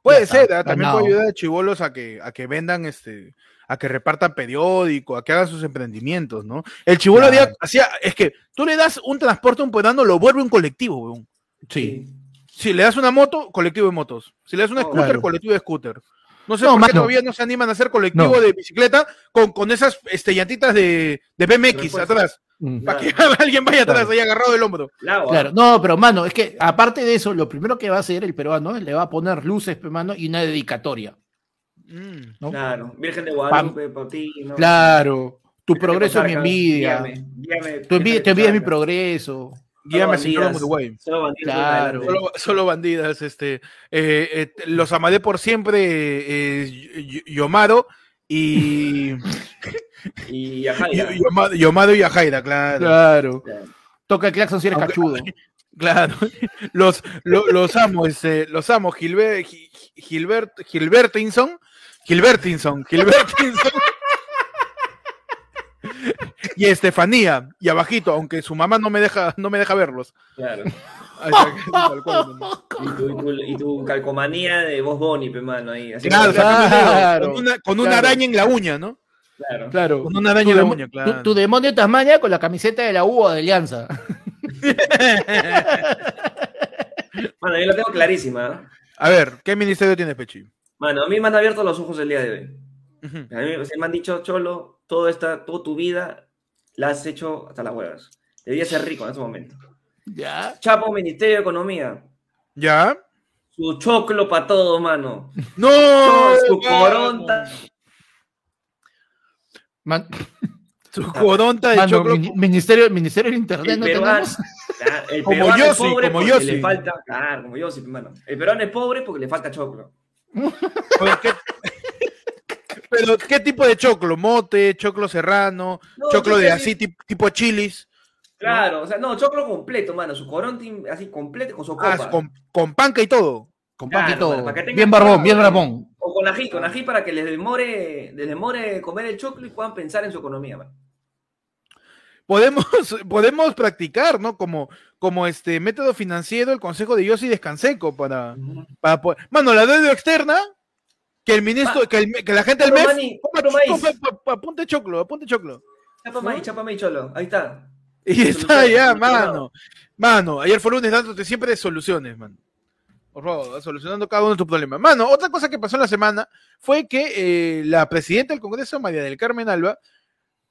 Puede Ya ser, está, también puede ayudar a chivolos a que, a que vendan este, a que repartan periódico, a que hagan sus emprendimientos, ¿no? El chivolo Claro. día- hacía, es que tú le das un transporte a un peruano, lo vuelve un colectivo, weón. Sí. Si le das una moto, colectivo de motos. Si le das una Oh, scooter, claro. colectivo de scooter. No sé No, por qué mano. todavía no se animan a hacer colectivo No. de bicicleta con, con esas este, llantitas de, de BMX Repuesto. atrás. Mm. Para que alguien vaya atrás Claro. ahí agarrado del hombro. Claro, no, pero mano, es que aparte de eso, lo primero que va a hacer el peruano le va a poner luces, mano, y una dedicatoria. Mm. ¿no? Claro. Virgen de Guadalupe, por ti. ¿no? Claro, tu progreso es mi envidia. Guíame, guíame, Tu envidia, tu envidia es mi progreso. Guíame, Solo señor bandidas, Uruguay. Solo bandidos Claro. Solo, solo bandidas, este, eh, eh, los amaré por siempre, eh, Y- Y- Yomaro y Y a Jaira. Y- Yoma- Yomaro y Ajaira, claro, Claro. Claro. Toca el claxon si eres Aunque- cachudo. claro, los, lo- los amo, este, los amo, Gilbert, Gi- Gilbert, Gilbertinson, Gilbertinson, Gilbertinson. Y Estefanía, y abajito, aunque su mamá no me deja, no me deja verlos. Claro. Y tu, y tu- y tu calcomanía de voz Bonnie, pe, mano, ahí. Así Claro, con una, con una Claro. araña en la uña, ¿no? Claro. Claro. Con una araña Tu, en la uña, tu- claro. tu demonio de Tasmania con la camiseta de la U o de Alianza. Mano, yo lo tengo clarísima. ¿no? A ver, ¿qué ministerio tiene Pechi? Mano, a mí me han abierto los ojos el día de hoy. A mí se me han dicho, Cholo, toda, esta, toda tu vida la has hecho hasta las huevas. Debías ser rico en ese momento. Ya. Chapo, Ministerio de Economía. ¿Ya? Su choclo para todo, mano. ¡No! su mano! coronta. Man- Su coronta de mano, choclo. mini- ministerio, ministerio del Internet El no peruano, Como es pobre como le falta. Claro, como Yossi, hermano. El peruano es pobre porque le falta choclo. Pero ¿qué, pero, ¿qué tipo de choclo? ¿Mote, choclo serrano, No, choclo de así así. tip- tipo chilis? Claro, o sea, no, choclo completo, mano. Su coronta así completo con su copa. Ah, con, con panca y todo. Con Claro, para que tengan bien barbón, bien barbón. O con ají, con ají para que les demore, les demore comer el choclo y puedan pensar en su economía, mano. Podemos, podemos practicar, ¿no? Como, como este método financiero, el consejo de Yossi Descanseco para, para poder- Mano, la deuda externa, que el ministro, Ma- que, el- que la gente del MEF, maíz. apunte choclo, apunte choclo. Chápame ahí, chápame ahí, cholo. Ahí está. Y está ya, mano. Mano, ayer fue lunes dándote siempre soluciones, mano. Por favor, solucionando cada uno de tus problemas. Mano, otra cosa que pasó en la semana fue que eh, la presidenta del Congreso, María del Carmen Alba,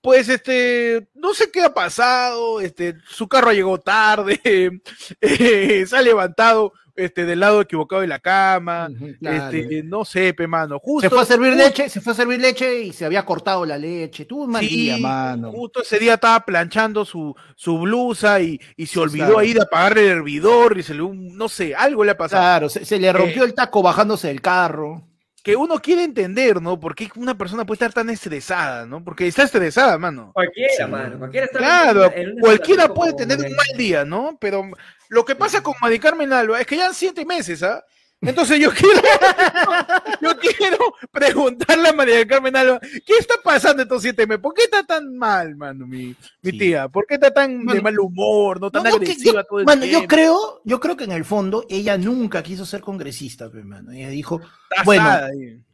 pues este, no sé qué ha pasado, este, su carro llegó tarde, eh, se ha levantado este, del lado equivocado de la cama, claro. este, no sé, pe, mano, justo. Se fue a servir justo- leche, se fue a servir leche y se había cortado la leche. Tuvo un mal Sí, día, mano. Justo ese día estaba planchando su, su blusa y, y se olvidó Claro. ahí de apagar el hervidor y se le, no sé, algo le ha pasado. Claro, se, se le rompió el taco bajándose del carro. Que uno quiere entender, ¿no? ¿Por qué una persona puede estar tan estresada, ¿no? Porque está estresada, mano. Cualquiera, Sí. mano. Cualquiera está Claro, en una cualquiera puede tener un mal día, ¿no? Pero lo que pasa con Mari Carmen Alba es que ya han siete meses, ¿ah? Entonces yo quiero, yo quiero preguntarle a María del Carmen Alba, ¿qué está pasando estos siete meses? ¿Por qué está tan mal, mano, mi, mi Sí. tía? ¿Por qué está tan de mal humor, no tan No, agresiva yo, todo el mano, yo creo, yo creo que en el fondo ella nunca quiso ser congresista, pe, mano. Ella dijo, Está bueno, asada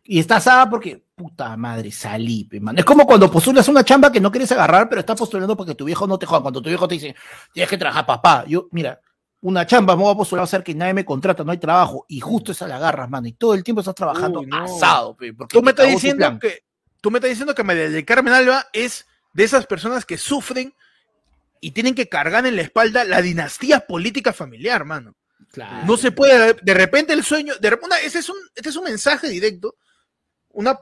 y está asada porque, puta madre, salí, pe, mano. Es como cuando postulas una chamba que no quieres agarrar, pero estás postulando porque tu viejo no te joda. Cuando tu viejo te dice, tienes que trabajar, papá. Yo, mira, una chamba me voy a postular a hacer que nadie me contrata, no hay trabajo. Y justo esa la agarras, mano. Y todo el tiempo estás trabajando Uy, no. asado, pe, porque Tú me estás diciendo que tú me estás diciendo que María del Carmen Alba es de esas personas que sufren y tienen que cargar en la espalda la dinastía política familiar, mano. Claro. No se puede, de repente el sueño, de rep- una- ese es un, este es un mensaje directo, una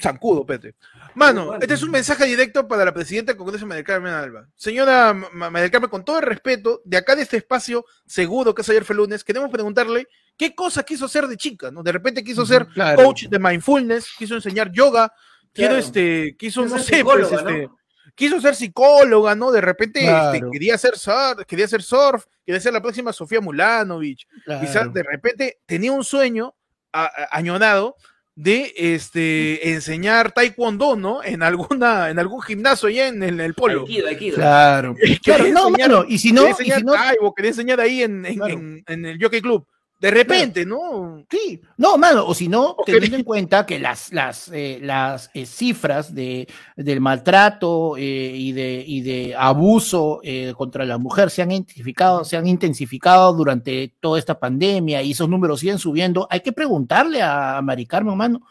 zancudo, pete. Mano, este es un mensaje directo para la presidenta del Congreso, María Carmen Alba. Señora Ma- Ma- María del Carmen, con todo el respeto, de acá de este espacio seguro que es ayer fue lunes, queremos preguntarle qué cosa quiso hacer de chica, ¿no? De repente quiso ser Claro. coach de mindfulness, quiso enseñar yoga, quiero Claro. este, quiso, Quiso no ser sé, pues, psicóloga, este, ¿no? quiso ser psicóloga, ¿no? De repente este, quería hacer surf, quería hacer surf, quería ser la próxima Sofía Mulanovich. Quizás de repente tenía un sueño a- a- añorado de este enseñar taekwondo, ¿no? En alguna, en algún gimnasio allá en, el- el polo. Aikido, Aikido. Claro. Claro, no, enseñar- mano, y si no, quería y enseñar si no, Taibo, quería enseñar ahí en, en, Claro. en- en el Jockey Club. De repente, ¿no? Sí, no, mano, o si no, teniendo en cuenta que las, las, eh, las eh, cifras de, del maltrato eh, y, de, y de abuso contra la mujer se han intensificado, se han intensificado durante toda esta pandemia y esos números siguen subiendo, hay que preguntarle a Mari Carmen, mano,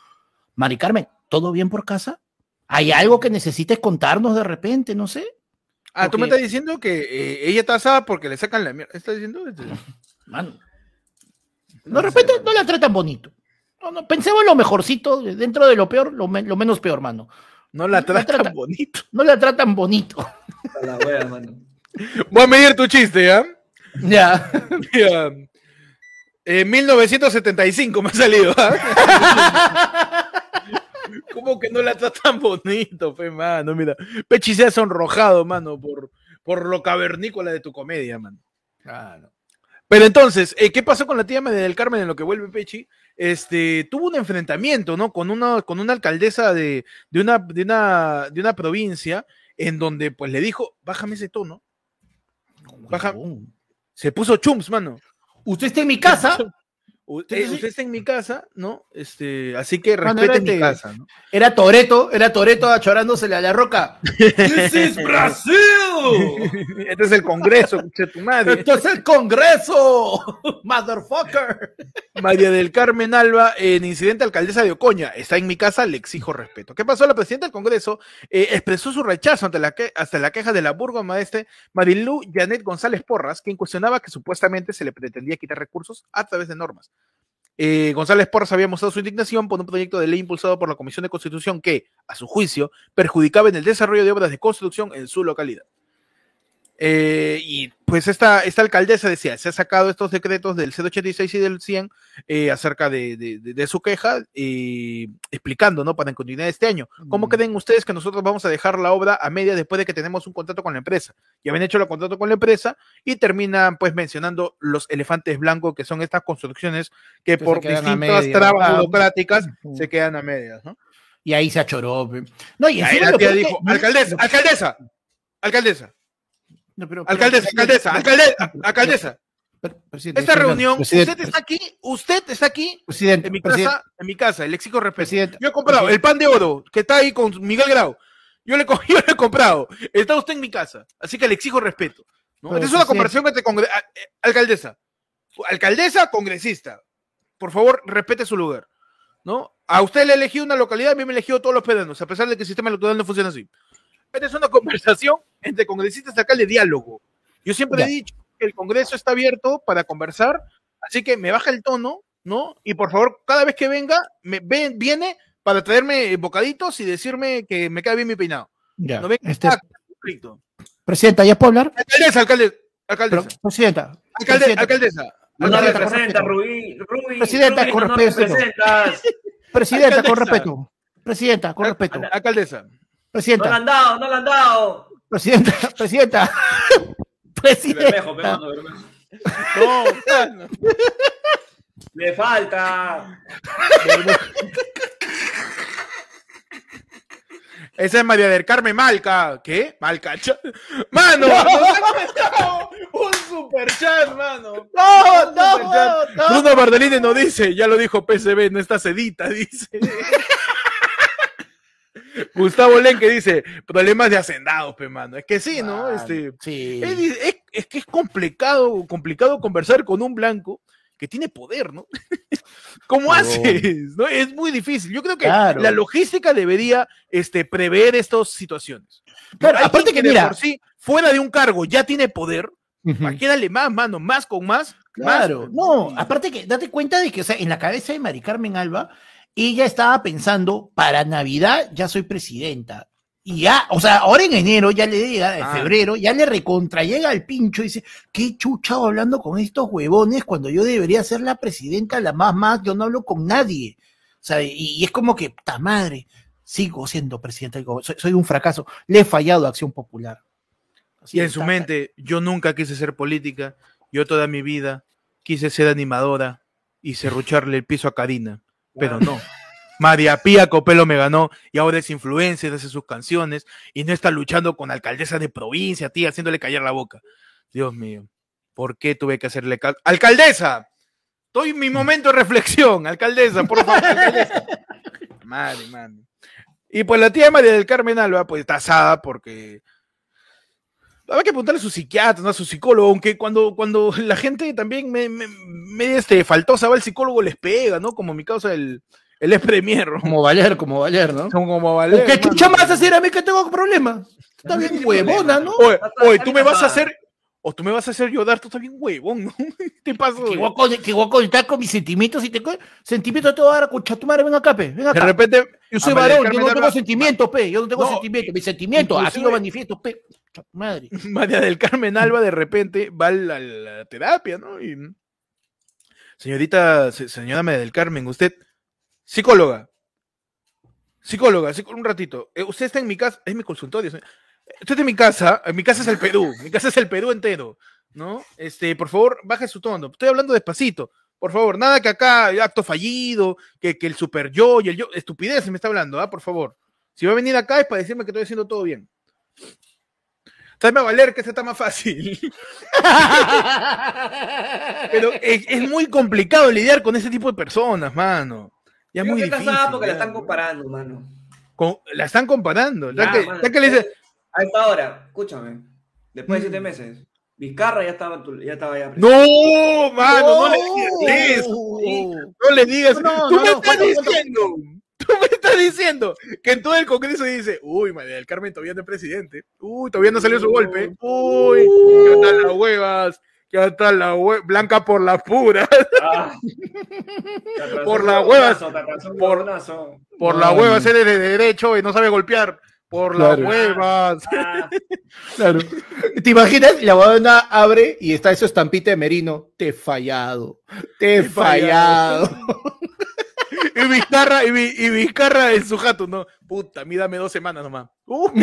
Mari Carmen, ¿todo bien por casa? ¿Hay algo que necesites contarnos de repente? No sé. Ah, tú me estás diciendo que ella está asada porque le sacan la mierda. ¿Estás diciendo? Mano. De repente no la tratan bonito. No, no, pensemos en lo mejorcito, dentro de lo peor, lo, me- lo menos peor, mano. No la No la tratan trata- bonito. No la tratan bonito. A la wea, mano. Voy a medir tu chiste, ¿ya? Ya. Ya. En 1975 me ha salido. ¿ah? ¿Cómo que no la tratan bonito, pe, mano? Mira, Pechi se ha sonrojado, mano, por, por lo cavernícola de tu comedia, mano. Pero entonces, eh, ¿qué pasó con la tía María del Carmen en lo que vuelve Pechi? Este, tuvo un enfrentamiento, ¿no? Con una, con una alcaldesa de, de, una, de, una, de una provincia en donde, pues, le dijo, bájame ese tono. Baja- Se puso chums, mano. Usted está en mi casa. Sí. usted está en mi casa, ¿no? Este, así que respete mi este- casa, ¿no? Era Toreto, era Toreto achorándosele a la roca. This is Brazil. Este es el Congreso, escucha tu madre. ¡Esto es el Congreso! ¡Motherfucker! María del Carmen Alba, en incidente alcaldesa de Ocoña, está en mi casa, le exijo respeto. ¿Qué pasó? La presidenta del Congreso eh, expresó su rechazo ante la, que, hasta la queja de la burgomaestre Marilú Janet González Porras, quien cuestionaba que supuestamente se le pretendía quitar recursos a través de normas. Eh, González Porras había mostrado su indignación por un proyecto de ley impulsado por la Comisión de Constitución que, a su juicio, perjudicaba en el desarrollo de obras de construcción en su localidad. Eh, y pues esta, esta alcaldesa decía, se ha sacado estos decretos del 086 y del 100 eh, acerca de, de- su queja, eh, explicando, ¿no? Para en continuidad este año. ¿Cómo Mm. creen ustedes que nosotros vamos a dejar la obra a media después de que tenemos un contrato con la empresa? Ya habían hecho el contrato con la empresa y terminan pues mencionando los elefantes blancos, que son estas construcciones que, por distintas trabas Ah, burocráticas se quedan a medias, ¿no? Y ahí se achoró. No, y ahí la tía dijo, alcaldesa, alcaldesa, alcaldesa, No, pero- pero- alcaldesa, alcaldesa, alcaldesa, alcaldesa. Presidente, Esta reunión. Presidente, usted está aquí, usted está aquí presidente, en mi casa, en mi casa, le exijo respeto. Yo he comprado el pan de oro que está ahí con Miguel Grau. Yo le, he co- yo le he comprado. Está usted en mi casa. Así que le exijo respeto. ¿no? Pero, es una conversación entre congre- eh, alcaldesa. Alcaldesa, congresista. Por favor, respete su lugar. ¿no? A usted le he elegido una localidad, a mí me he elegido todos los peruanos, a pesar de que el sistema electoral no funciona así. Esta es una conversación entre congresistas acá de diálogo. Yo siempre Ya. he dicho que el Congreso está abierto para conversar, así que me baja el tono, ¿no? Y por favor, cada vez que venga, me viene para traerme bocaditos y decirme que me cae bien mi peinado. Ya, No venga este- conflicto. presidenta, ¿ya puedo hablar? Alcaldesa, alcalde, Pero, alcaldesa, presidenta, alcalde- presidenta, alcaldesa. No Presidenta, con representa, respeto. Rubí. Rubí, Presidenta, Rubí, con no respeto. presidenta, con alcaldesa. respeto. Presidenta, con respeto. Alcaldesa. No le Presidenta, han dado, no le han dado. Presidenta, presidenta. Bermejo, Presidenta. Bermejo, Bermejo. No, mano. Le falta. Esa es María del Carmen Malca. ¿Qué? Malca. Mano, han mandado un super chat, mano. No, Un no, superchat. no. Bruno Bardellini nos dice, ya lo dijo PCB, no está sedita, dice. Gustavo Lenque dice, problemas de hacendados, pe mano. Es que sí, ¿no? Este, Sí. es, es- es que es complicado, complicado conversar con un blanco que tiene poder, ¿no? ¿Cómo haces? ¿No? Es muy difícil. Yo creo que Claro. la logística debería este, prever estas situaciones. Claro, aparte que de mira- por sí, fuera de un cargo, ya tiene poder. ¿para qué darle más, mano? Más con más. Claro, más. no, aparte que date cuenta de que, o sea, en la cabeza de Mari Carmen Alba, ella estaba pensando, para Navidad ya soy presidenta. Y ya, o sea, ahora en enero ya le llega, en Ah. febrero, ya le recontra llega al pincho y dice, qué chuchado hablando con estos huevones cuando yo debería ser la presidenta, la más más, yo no hablo con nadie. O sea, y, y es como que, ta madre, sigo siendo presidenta, del gobierno, soy, soy un fracaso, le he fallado a Acción Popular. Así Y en su ta- mente, yo nunca quise ser política, yo toda mi vida quise ser animadora y serrucharle el piso a Karina, pero no. María Pía Copelo me ganó y ahora es influencer, hace sus canciones y no está luchando con alcaldesa de provincia, tía, haciéndole callar la boca. Dios mío, ¿por qué tuve que hacerle caso? ¡Alcaldesa! Estoy en mi momento de reflexión, alcaldesa, por favor, alcaldesa. Madre, madre. Y pues la tía María del Carmen Alba, pues está asada porque Habrá que preguntarle a su psiquiatra, ¿no? a su psicólogo, aunque cuando, cuando la gente también me, me, me, este, faltosa va el psicólogo les pega, ¿no? Como mi causa el, el ex premier, ¿no? Como Valer, como Valer, ¿no? Como, como Valer, ¿Qué chucha me vas a hacer a mí que tengo problemas? Está bien huevona, ¿no? Oye, oye, tú me vas a hacer, o tú me vas a hacer llorar, tú estás bien huevón, ¿no? ¿Qué pasó? Que voy, a, que voy a contar con mis sentimientos y te sentimientos te voy a dar concha tu madre, ven acá, pe, ven De repente, Yo soy varón, yo no tengo sentimientos, pe, yo no tengo No, sentimientos, mis sentimientos, así lo manifiesto, pe. Madre. María del Carmen Alba de repente va a la, la terapia, ¿no? Y, señorita, se- señora María del Carmen, usted, psicóloga, psicóloga, psicó- un ratito, eh, usted está en mi casa, es mi consultorio, señor. Está en mi casa, eh, mi casa es el Perú, mi casa es el Perú entero, ¿no? Este, por favor, baje su tono, estoy hablando despacito, por favor, nada que acá acto fallido, que, que el super yo y el yo, estupidez me está hablando, ¿ah? Por favor. Si va a venir acá es para decirme que estoy haciendo todo bien. tráeme a Valer, que este está más fácil. Pero es, es muy complicado lidiar con ese tipo de personas, mano. Ya es muy difícil. porque la están comparando, mano. Con- la están comparando. Ya Ya, que, ya que le dice, A esta hora, escúchame. Después de siete Mm. meses, Vizcarra ya estaba, en tu- ya estaba ya. no, mano, no, le digas eso. No le digas. No, Tú no, me no, estás diciendo. Tú me estás diciendo que en todo el Congreso dice, uy, María del Carmen todavía no es presidente. Uy, todavía no salió su golpe. Uy, ¿qué tal las huevas? ¿Qué tal la hueva? Blanca por las puras. Ah. Por las huevas. Por-. Por No, las huevas eres de derecho y no sabe golpear. Por las Claro. huevas. Ah, Claro. ¿Te imaginas? La huevona abre y está esa estampita de Merino. Te he fallado. Te he fallado. fallado. Y Vizcarra, y, y Vizcarra en su jato, no. Puta, a mí dame dos semanas nomás. Uh.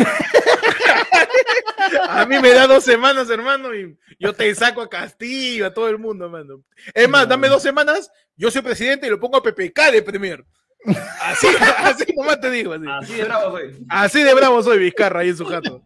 a mí me da dos semanas, hermano, y yo te saco a Castillo, a todo el mundo, hermano. Es más, No. dame dos semanas, yo soy presidente y lo pongo a PPK de premier. Así, así nomás te digo, así. así de bravo soy. Así de bravo soy Vizcarra ahí en su jato.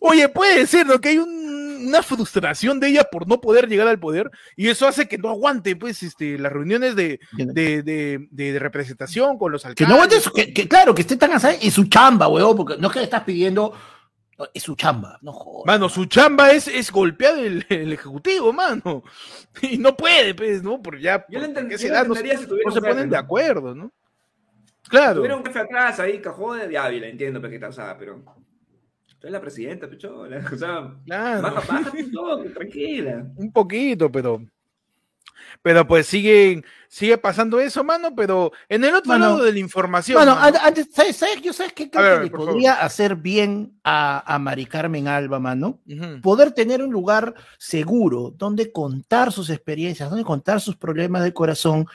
Oye, puede ser, ¿no? Que hay un- una frustración de ella por no poder llegar al poder y eso hace que no aguante, pues, este, las reuniones de, de, de- de- de representación con los Que alcaldes. no aguante su- que, que claro, que esté tan asada en su chamba, huevón, porque no es que le estás pidiendo, no, es su chamba, no jodas. Mano, su chamba es, es golpear el, el ejecutivo, mano. Y no puede, pues, ¿no? Por ya, Yo por- porque yo no, si no se ponen de acuerdo, ¿no? Si Claro. tuviera un jefe atrás ahí, cajón de Ávila, entiendo porque está asada, pero. Tú eres la presidenta, pichola. O sea, Claro. baja, un toque, tranquila. Un poquito, pero. Pero pues sigue, sigue pasando eso, mano, pero en el otro Mano, lado de la información. Bueno, antes, ¿sabes, sabes? Yo sabes qué creo ver, que le favor. podría hacer bien a, a Mari Carmen Alba, mano. Poder tener un lugar seguro donde contar sus experiencias, donde contar sus problemas de corazón,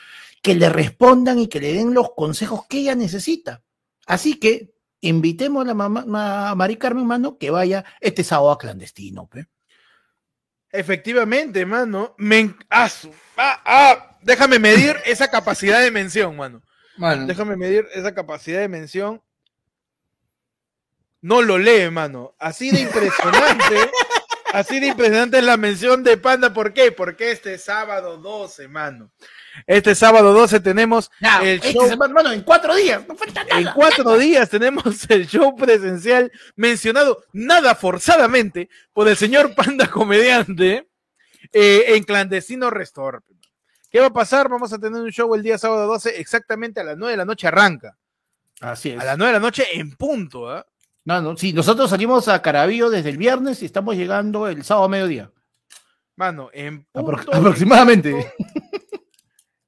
que le respondan y que le den los consejos que ella necesita. Así que invitemos a la mamá, ma- a Mari Carmen, mano, que vaya este sábado a clandestino. pe. Efectivamente, mano. Me, ah, ah, ah, déjame medir esa capacidad de mención, mano. Déjame medir esa capacidad de mención. No lo lee, mano. Así de impresionante. así de impresionante es la mención de Panda. ¿Por qué? Porque este sábado 12, mano. Este sábado 12 tenemos Ya, el este show. semana, mano, en cuatro días, no falta En nada. cuatro días tenemos el show presencial mencionado nada forzadamente por el señor Panda Comediante eh, en Clandestino Restore. ¿Qué va a pasar? Vamos a tener un show el día sábado 12, exactamente a las 9 de la noche arranca. Así es. A las 9 de la noche en punto, ¿ah? No, no, sí, nosotros salimos a Carabillo desde el viernes y estamos llegando el sábado a mediodía. Mano, en Apro- punto. aproximadamente.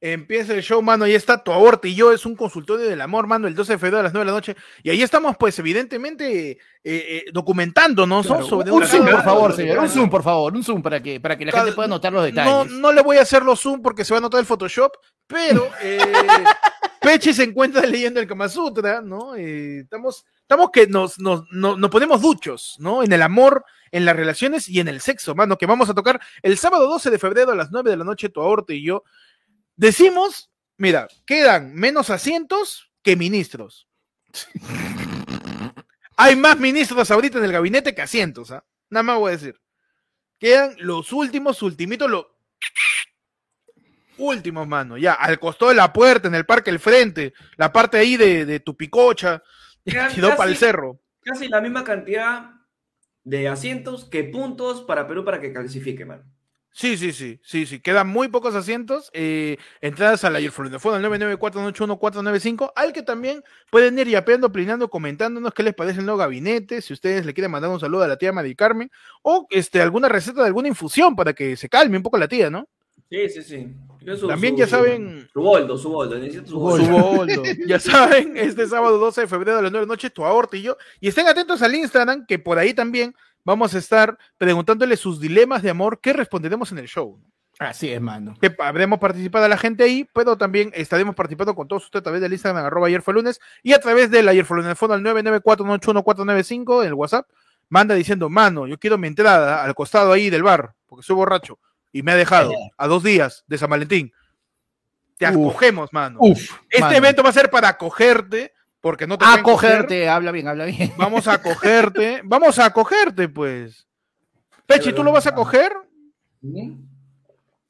Empieza el show, mano, ahí está tu aborto y yo, es un consultorio del amor, mano, el 12 de febrero a las 9 de la noche. Y ahí estamos, pues, evidentemente, eh, eh, documentándonos, ¿no? Claro, Sobre un zoom, cada- por favor, señor. Un zoom, por favor. Un zoom para que, para que la gente pueda notar los No, detalles. no le voy a hacer los zoom porque se va a notar el Photoshop, pero eh, Pechi se encuentra leyendo el Kama Sutra, ¿no? Eh, estamos, estamos que nos, nos, nos, nos ponemos duchos, ¿no? En el amor, en las relaciones y en el sexo, mano, que vamos a tocar el sábado 12 de febrero a las 9 de la noche, tu aborto y yo. Decimos, mira, quedan menos asientos que ministros. Hay más ministros ahorita en el gabinete que asientos, ¿ah? Nada más voy a decir. Quedan los últimos, ultimitos, los últimos, mano. Ya, al costado de la puerta, en el parque, el frente, la parte ahí de, de tu picocha, Quedó para el casi- cerro. Casi la misma cantidad de asientos que puntos para Perú para que clasifique, man. Sí, sí, sí, sí, sí. Quedan muy pocos asientos. eh, entradas a la Yerfolonefón al 994-881-495, al que también pueden ir yapeando, plinando, comentándonos qué les parece el nuevo gabinete, si ustedes le quieren mandar un saludo a la tía Mari Carmen, o este, alguna receta de alguna infusión para que se calme un poco la tía, ¿no? Sí, sí, sí. Su- También su- ya su- saben- Su boldo, su boldo. Necesito su boldo. Su boldo. ya saben, este sábado 12 de febrero a las 9 de la noche, tu aborto y yo. Y estén atentos al Instagram, que por ahí también vamos a estar preguntándole sus dilemas de amor que responderemos en el show. Así es, mano. que habremos participado a la gente ahí, pero también estaremos participando con todos ustedes a través del Instagram, arroba ayer fue lunes, y a través del ayer fue lunes, fondo al 994-181-495 en el WhatsApp, manda diciendo, mano, yo quiero mi entrada al costado ahí del bar, porque soy borracho, y me ha dejado a dos días de San Valentín. Te Uf. acogemos, mano. Uf. este mano. evento va a ser para acogerte, porque no te Acogerte, habla bien, habla bien. Vamos a cogerte, vamos a cogerte, pues. Pechi, ¿tú lo vas a coger?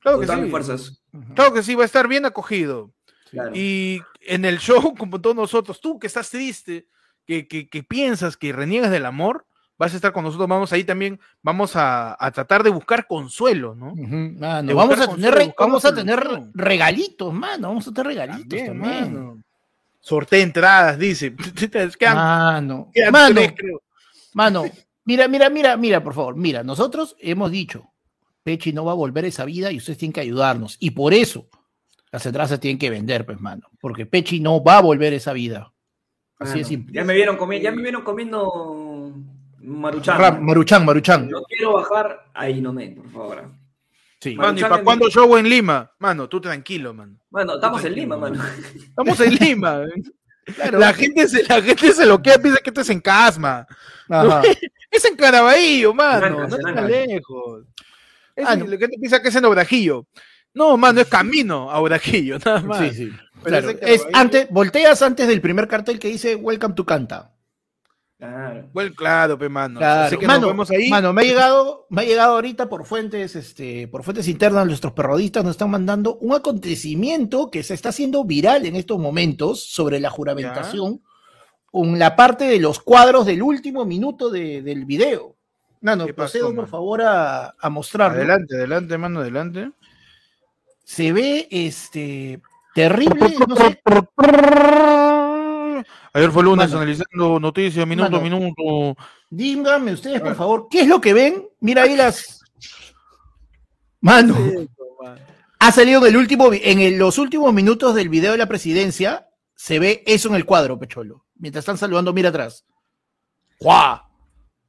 Claro que sí. fuerzas. Claro que sí, va a estar bien acogido. Claro. Y en el show, como todos nosotros, tú que estás triste, que, que- que piensas, que reniegas del amor, vas a estar con nosotros. Vamos ahí también, vamos a, a tratar de buscar consuelo, ¿no? Mano, vamos a tener, consuelo, vamos a tener regalitos, mano. Vamos a tener regalitos También, también. mano. Sortea entradas, dice. Quedan, Mano, quedan mano, tres, creo. mano, mira, mira, mira, mira, por favor, mira, nosotros hemos dicho, Pechi no va a volver a esa vida y ustedes tienen que ayudarnos. Y por eso las entradas se tienen que vender, pues, mano. Porque Pechi no va a volver a esa vida. Así Mano, de simple. Ya me vieron comiendo, ya me vieron comiendo maruchan. Maruchan, Maruchan. No quiero bajar ahí no me, por favor. Sí. Mano, ¿y para cuándo show en Lima? Mano, tú tranquilo, mano. Bueno, estamos en Lima, mano. Estamos en Lima. La gente se, la gente se lo queda, piensa que esto es en Casma. Ajá. Es en Caraballo, mano. Nancas, no está lejos. Es, Ah, no. La gente piensa que es en Obrajillo. No, mano, es camino a Obrajillo, nada más. Sí, sí. Claro, es antes, volteas antes del primer cartel que dice Welcome to Canta. Claro. Bueno, claro, pe, mano. Claro. Así que mano, nos vemos ahí. mano, me ha llegado, me ha llegado ahorita por fuentes, este, por fuentes internas, nuestros perrodistas nos están mandando un acontecimiento que se está haciendo viral en estos momentos sobre la juramentación, con la parte de los cuadros del último minuto de- del video. Mano, ¿Qué pasó, procedo por mano? favor a, a mostrarlo. Adelante, adelante, mano, adelante. Se ve este terrible, no sé, Ayer fue lunes Mano. analizando noticias, minuto a minuto. díganme ustedes por favor, ¿qué es lo que ven? Mira ahí las Mano, ha salido en el último en el- los últimos minutos del video de la presidencia, se ve eso en el cuadro, Pecholo. Mientras están saludando, mira atrás. ¡Guau!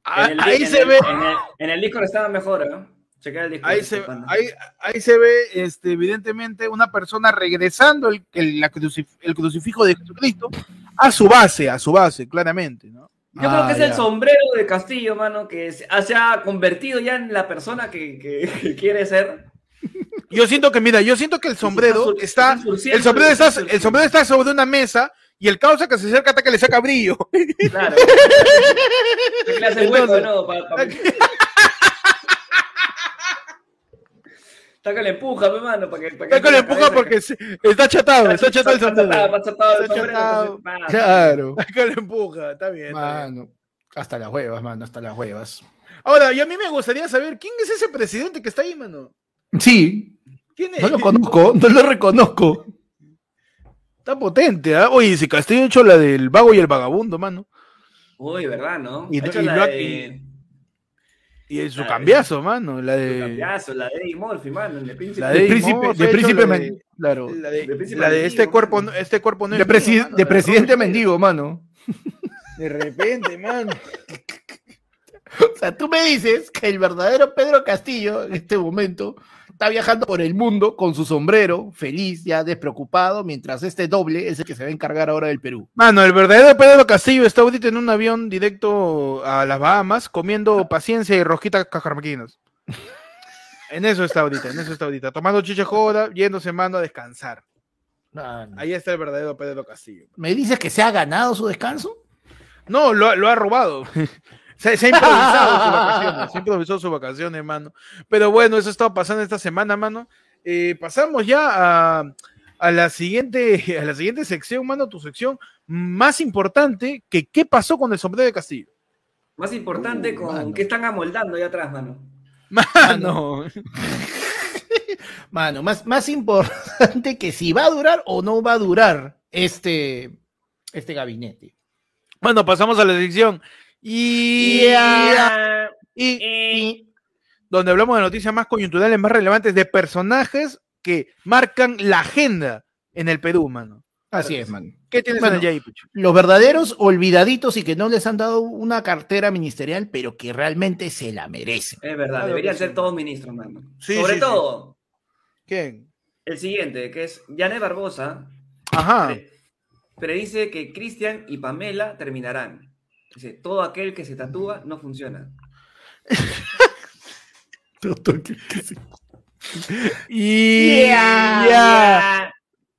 Ah, En el- Ahí en se el- ve, En el, en el Discord estaba mejor, ¿eh? El ahí se, ahí, ahí se ve, este, evidentemente, una persona regresando el, el, la crucif- el crucifijo de Jesucristo a su base, a su base, claramente, ¿no? Yo creo que es el ya. sombrero de Castillo, mano, que se, se ha convertido ya en la persona que, que- que quiere ser. Yo siento que, mira, yo siento que el sombrero está, el sombrero está el sombrero está sobre una mesa y el causa que se acerca hasta que le saca brillo. Claro. Le hace hueco, Entonces- ¿no? Pa- pa- Está que le empuja, mi mano, para que, para que Está que le empuja porque está chatado, está chatado el sombrero. Está chatado Está chatado. Claro. Está que le empuja, está bien. está bien. Mano, hasta las huevas, mano, hasta las huevas. Ahora, y a mí me gustaría saber quién es ese presidente que está ahí, mano. Sí, ¿Quién es? no lo conozco, no lo reconozco. Está potente, ¿ah? Oye, si Castillo ha hecho la del vago y el vagabundo, mano. Uy, ¿verdad, no? Y- Ha hecho y la lo ha- de... Y en su cambiazo, mano. La de. Cambiazo, la de Eddie Murphy, mano, el de Príncipe. La De de príncipe, de príncipe, la men- de- claro. La de, De príncipe la de mendigo, este cuerpo, no- este cuerpo no es De, presi- mío, mano, de la presidente mendigo, mano. De repente, mano. O sea, tú me dices que el verdadero Pedro Castillo en este momento está viajando por el mundo con su sombrero, feliz, ya despreocupado, mientras este doble es el que se va a encargar ahora del Perú. Mano, el verdadero Pedro Castillo está ahorita en un avión directo a las Bahamas comiendo paciencia y rosquitas cajarmaquinas. En eso está ahorita, en eso está ahorita. Tomando chicha joda, yéndose mano a descansar. Ahí está el verdadero Pedro Castillo. ¿Me dices que se ha ganado su descanso? No, lo, lo ha robado. Se, se ha improvisado sus vacaciones, se ha improvisado sus vacaciones, mano. Pero bueno, eso ha estado pasando esta semana, mano. Eh, pasamos ya a, a la siguiente, a la siguiente sección, mano, tu sección más importante que qué pasó con el sombrero de Castillo. Más importante, Uh, con mano. ¿qué están amoldando ahí atrás, mano? Mano, Mano, más, más importante que si va a durar o no va a durar este, este gabinete. Bueno, pasamos a la sección. Y, Ya. y- Eh, donde hablamos de noticias más coyunturales, más relevantes, de personajes que marcan la agenda en el Perú, mano. Así es, mano. ¿Qué tienes Bueno? Los verdaderos olvidaditos y que no les han dado una cartera ministerial, pero que realmente se la merecen. Es verdad, Claro deberían ser sí. todos ministros, mano. Sí, Sobre sí, todo, ¿Quién? el siguiente, que es Janet Barbosa, Ajá. pre- predice que Cristian y Pamela terminarán. Dice, todo aquel que se tatúa no funciona. Y ya.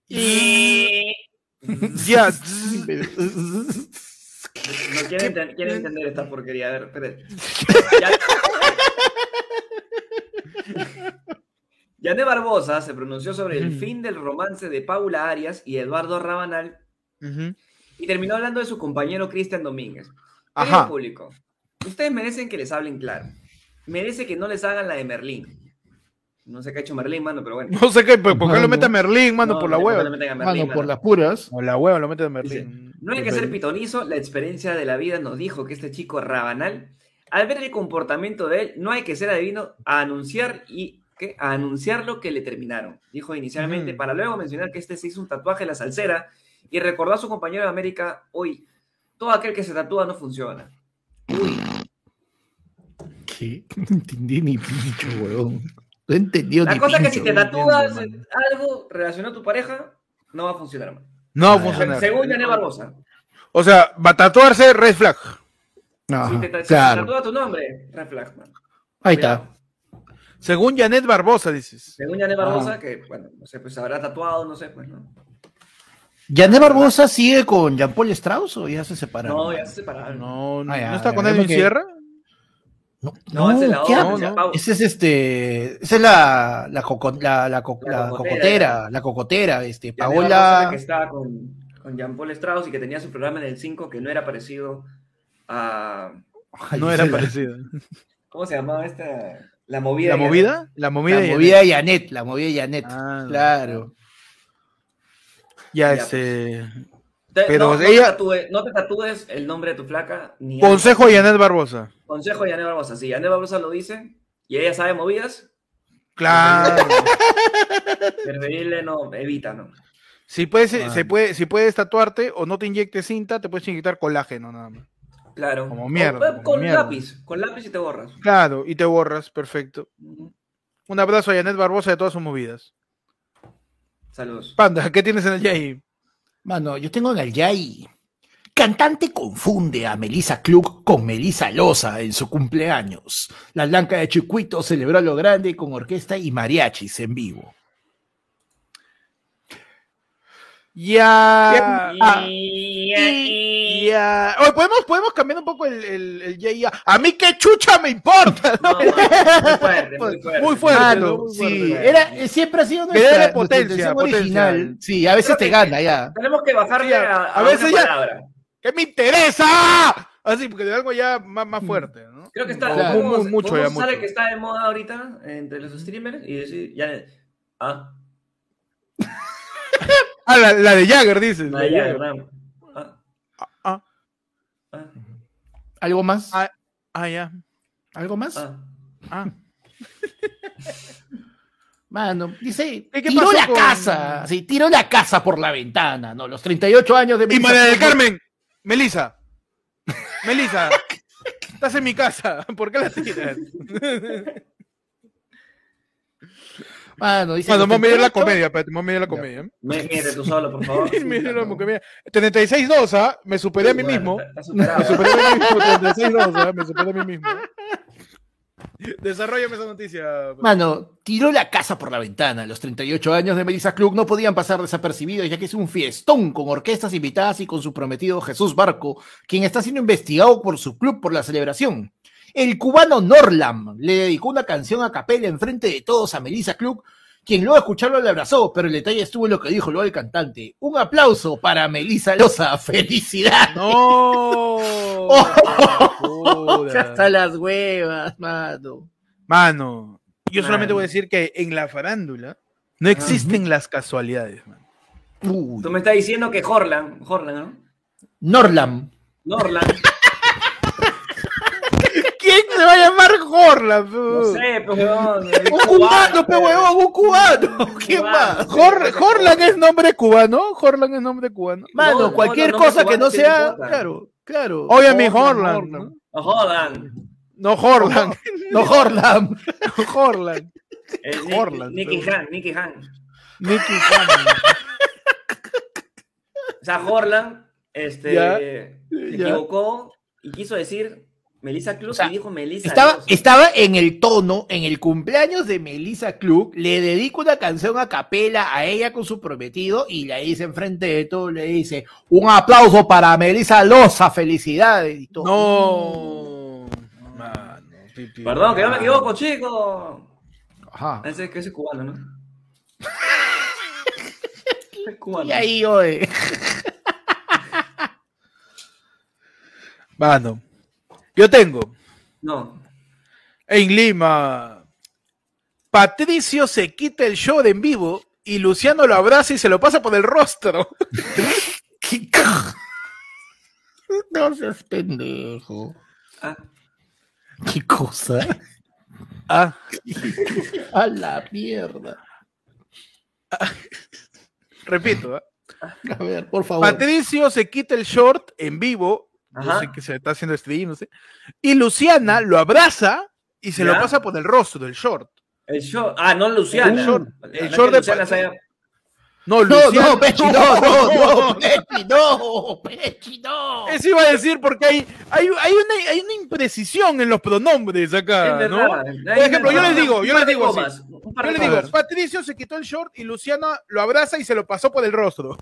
Y... Ya. No quieren, enten- quieren entender esta porquería. A ver, espere. Ya- Yané Barbosa se pronunció sobre el fin del romance de Paula Arias y Eduardo Rabanal Ujú. Y terminó hablando de su compañero Cristian Domínguez. Ajá. Público, ustedes merecen que les hablen claro. Merece que no les hagan la de Merlín. No sé qué ha hecho Merlín, mano, pero bueno. No sé qué, ¿por por qué lo mete a Merlín, mano? No, por la no hueva. meten a Merlín, Mano, mano. por las puras. Por la hueva lo mete a Dice, Merlín. no hay que ser pitonizo, la experiencia de la vida nos dijo que este chico Rabanal, al ver el comportamiento de él, no hay que ser adivino a anunciar y ¿qué? a anunciar lo que le terminaron. Dijo inicialmente, para luego mencionar que este se hizo un tatuaje en la salsera y recordó a su compañero de América, hoy, todo aquel que se tatúa no funciona. Uy, ¿Qué? No entendí ni pincho, weón. No he entendido la ni cosa es que si te no tatúas entiendo, algo relacionado a tu pareja, no va a funcionar. man. No va a funcionar. Según Yané Barbosa, O sea, va a tatuarse red flag. Ajá, si te, ta- si te claro. tatúa tu nombre, red flag, man. Ahí Cuidado. está. Según Janet Barbosa, dices. Según Yané Barbosa, Ah. que, bueno, no sé, pues habrá tatuado, no sé, pues, ¿no? ¿Yané Barbosa sigue con Jean-Paul Strauss o ya se separaron? No, ya se separaron. No, no, Ah, ya, ¿no está ya, con Edwin porque- Sierra. No, No, esa es la ¿qué otra, no. Ese es este, esa es la, la, coco- la, la, co- La la cocotera, cocotera, la cocotera, este, Paola. que estaba con, con Jean-Paul Strauss y que tenía su programa en el 5 que no era parecido a... Ay, No era parecido. ¿Cómo se llamaba esta? La movida. ¿La movida? La movida. La de movida de Janet, la movida de Janet. Ah, claro. Ya, Ya, este. Te- Pero no, no ella- te no te tatúes el nombre de tu flaca ni Consejo a Janet Barbosa. Consejo de Yané Barbosa. Si Yané Barbosa lo dice y ella sabe movidas, Claro. preferible no, evita, ¿no? Si puedes, Ah. se puede, si puedes tatuarte o no te inyectes cinta, te puedes inyectar colágeno nada más. Claro. Como mierda, como con mierda. lápiz, con lápiz y te borras. Claro, y te borras, perfecto. Un abrazo a Janet Barbosa de todas sus movidas. Saludos. Panda, ¿qué tienes en el Yay? Mano, yo tengo en el Yay. Cantante confunde a Melissa Klug con Melissa Loza en su cumpleaños. La Blanca de Chicuito celebró a lo grande con orquesta y mariachis en vivo. Ya. Ah, Y- y- ya. Oye, ¿podemos, podemos cambiar un poco el, el, el Yay ya? A mí qué chucha me importa. No, muy fuerte, muy fuerte. Muy fuerte. Mano, ¿no? Muy sí, fuerte. era, eh, siempre ha sido nuestra, era nuestra potencia, potencia. original. Sí, a veces Creo te gana ya. Tenemos que bajarle Sí, a- a, a veces una ya- palabra. ¿Qué me interesa? Así, porque de algo ya más, más fuerte, ¿no? Creo que está Claro. muy, mucho ya, mucho. que está de moda ahorita entre los streamers y decir, ya, ah, Ah, la, la de Jagger, dices. la de Jagger. ¿verdad? Ah, Ah, ah, ¿Algo más? ah, ah, ya. ¿Algo más? ah. Ah. Mano, dice, ¿Y qué tiró pasó la con- casa, sí, tiró la casa por la ventana, ¿no? Los 38 años de Y María del Carmen, Melisa. Melisa, estás en mi casa. ¿Por qué la tiras? Mano, dice, Bueno, los vamos a medir la 38 comedia, espérate, vamos a medir la comedia. Me- Mírate tú solo, por favor. La comedia. 36-2, ¿ah? Me superé a mí mismo. Me superé a mí mismo, 36-2, ¿ah? Me superé a mí mismo. Desarrollame esa noticia. Mano, tiró la casa por la ventana. Los 38 años de Melissa Klug no podían pasar desapercibidos, ya que es un fiestón con orquestas invitadas y con su prometido Jesús Barco, quien está siendo investigado por su club por la celebración. El cubano Norlam le dedicó una canción a capela en frente de todos a Melissa Klug, quien luego de escucharlo le abrazó, pero el detalle estuvo en lo que dijo luego el cantante. Un aplauso para Melissa Loza. ¡Felicidad! No. Joda. Hasta las huevas, mano. Mano, yo solamente Mano. voy a decir que en la farándula no existen las casualidades, man. Uy. Tú me estás diciendo que Horlan, Horlan, ¿no? Norlam. Norlan, ¿Quién se va a llamar Horla? no sé, pues, weón, Un cubano, pe huevón, un cubano. ¿Qué Cubano. más? Horlan es nombre cubano. Horlan es nombre cubano. Mano, No, no, cualquier cosa que no sea. Claro, claro. Oye, mi Horlan, Horlan. ¿no? Jodan. No, Horlan. No. El Nick- Horlan, Nicky Han, Nicky Han. Nicky Hanna. O sea, Horlan este, se ya. equivocó y quiso decir Melissa Club O sea, y dijo Melissa. Estaba, Dios. estaba en el tono, en el cumpleaños de Melissa Klug, le dedico una canción a capela a ella con su prometido y le dice enfrente de todo, le dice, un aplauso para Melissa Loza, felicidades. Y todo. No. Mano, pipi. Perdón, que yo me equivoco, chico. Ajá. Ese que ese es cubano, ¿no? es cubano. Y ahí, oye. Mano. Yo tengo. No. En Lima. Patricio se quita el show de en vivo y Luciano lo abraza y se lo pasa por el rostro. ¿Qué co- No seas pendejo. Ah, ¿Qué cosa? Ah, A la mierda. repito. ¿ah? A ver, por favor. Patricio se quita el short en vivo. No Ajá. sé qué se está haciendo stream, no sé. Y Luciana lo abraza y se lo ¿Ya? pasa por el rostro del short. el short. Ah, no Luciana. El short- el short de Luciana pa- se haya- No, No, Luciana. no, Pechi, no, no, no, Pechi, no, Pechi, no. Eso iba a decir porque hay, hay, hay, una, hay una imprecisión en los pronombres acá, Es ¿no? verdad. Por ejemplo, yo les digo, yo les digo así. Yo de le digo. Patricio se quitó el short y Luciana lo abraza y se lo pasó por el rostro.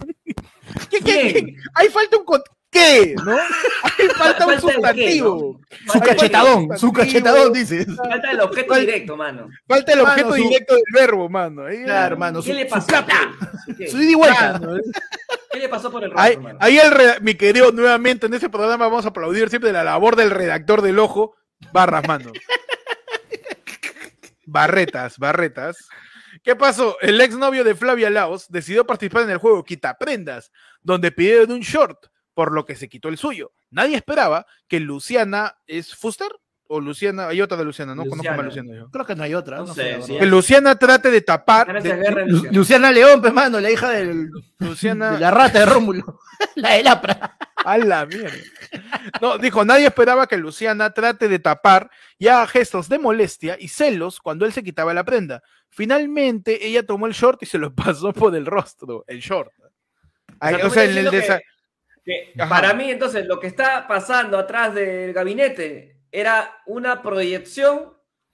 ¿Qué, qué. Ahí falta un ¿qué? ¿No? Ahí falta un sustantivo. Su cachetadón, su cachetadón, dices. Falta el objeto directo, mano. Falta el Mano, objeto su- directo del verbo, mano. Ahí, Claro, hermano, ¿Qué su, le pasó? plap, plap, ¿Qué? su ida y vuelta. Mano, es- ¿Qué le pasó por el Ahí, rostro, mano? ahí el re- mi querido, nuevamente en este programa vamos a aplaudir siempre la labor del redactor del ojo. Barras, mano. Barretas, barretas. ¿Qué pasó? El exnovio de Flavia Laos decidió participar en el juego Quitaprendas, donde pidieron un short, por lo que se quitó el suyo. Nadie esperaba que Luciana es Fuster o Luciana, hay otra de Luciana, no conozco más Luciana. Luciana yo. Creo que no hay otra. No No, sé, sí. Que Luciana trate de tapar, de- guerra Lu- Luciana. Luciana León, pues, mano, la hija del, Luciana de la rata de Rómulo. La de Lapra. A la mierda. No, dijo, nadie esperaba que Luciana trate de tapar y haga gestos de molestia y celos cuando él se quitaba la prenda. Finalmente, ella tomó el short y se lo pasó por el rostro, el short. Ay, o sea, el que para mí, entonces, lo que está pasando atrás del gabinete era una proyección.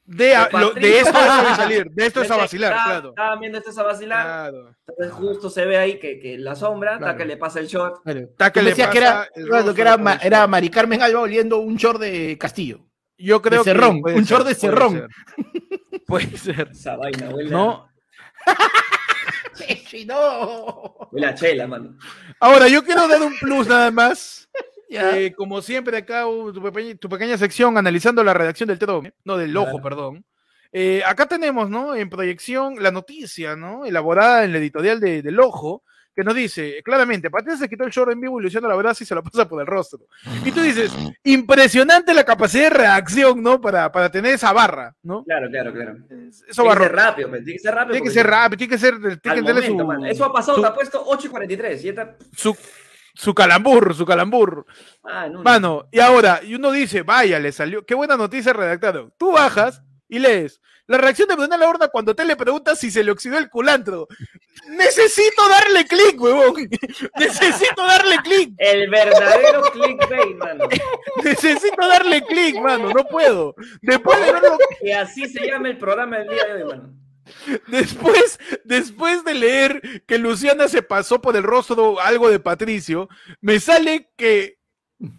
de, a- de lo- de esto es a salir, de esto es a vacilar, está- claro. Estaban viendo esto es a vacilar. Claro. Entonces, justo se ve ahí que, que la sombra, hasta Claro. que le pasa el short. Está que Tú le decías que pasa era, claro, rostro que era, Ma- era short. Mari Carmen Alba oliendo un short de Castillo. Yo creo de cerrón, que puede un short ser, de puede cerrón. ser. Puede ser. Esa vaina, huele, ¿No? Pechi, no. huele a chela, mano. Ahora, yo quiero dar un plus nada más. Eh, como siempre, acá tu, pequeña, tu pequeña sección analizando la redacción del TEDOM, no del ojo, Claro. perdón. Eh, acá tenemos, ¿no? En proyección la noticia, ¿no? Elaborada en la editorial de, del ojo, que nos dice claramente: Patricia se quitó el short en vivo y Luciano la abraza y se lo pasa por el rostro. Y tú dices: impresionante la capacidad de reacción, ¿no? Para, para tener esa barra, ¿no? Claro, claro, claro. Eso Tiene va que ser rápido, tiene que ser rápido. Tiene que ser rápido, tiene que ser. Tiene que momento, su. Eso ha pasado, su, te ha puesto 8 y 43. Y está... su, su calambur, su calambur. Ah, no, no. Mano, y ahora, y uno dice, vaya, le salió, qué buena noticia redactado. Tú bajas y lees. La reacción de Brunel Horda cuando te le preguntas si se le oxidó el culantro. Necesito darle clic, huevón. Necesito darle clic. El verdadero clickbait, mano. Necesito darle clic, mano. No puedo. Después de verlo, Que así se llama el programa del día de hoy, mano. después, después de leer que Luciana se pasó por el rostro algo de Patricio, me sale que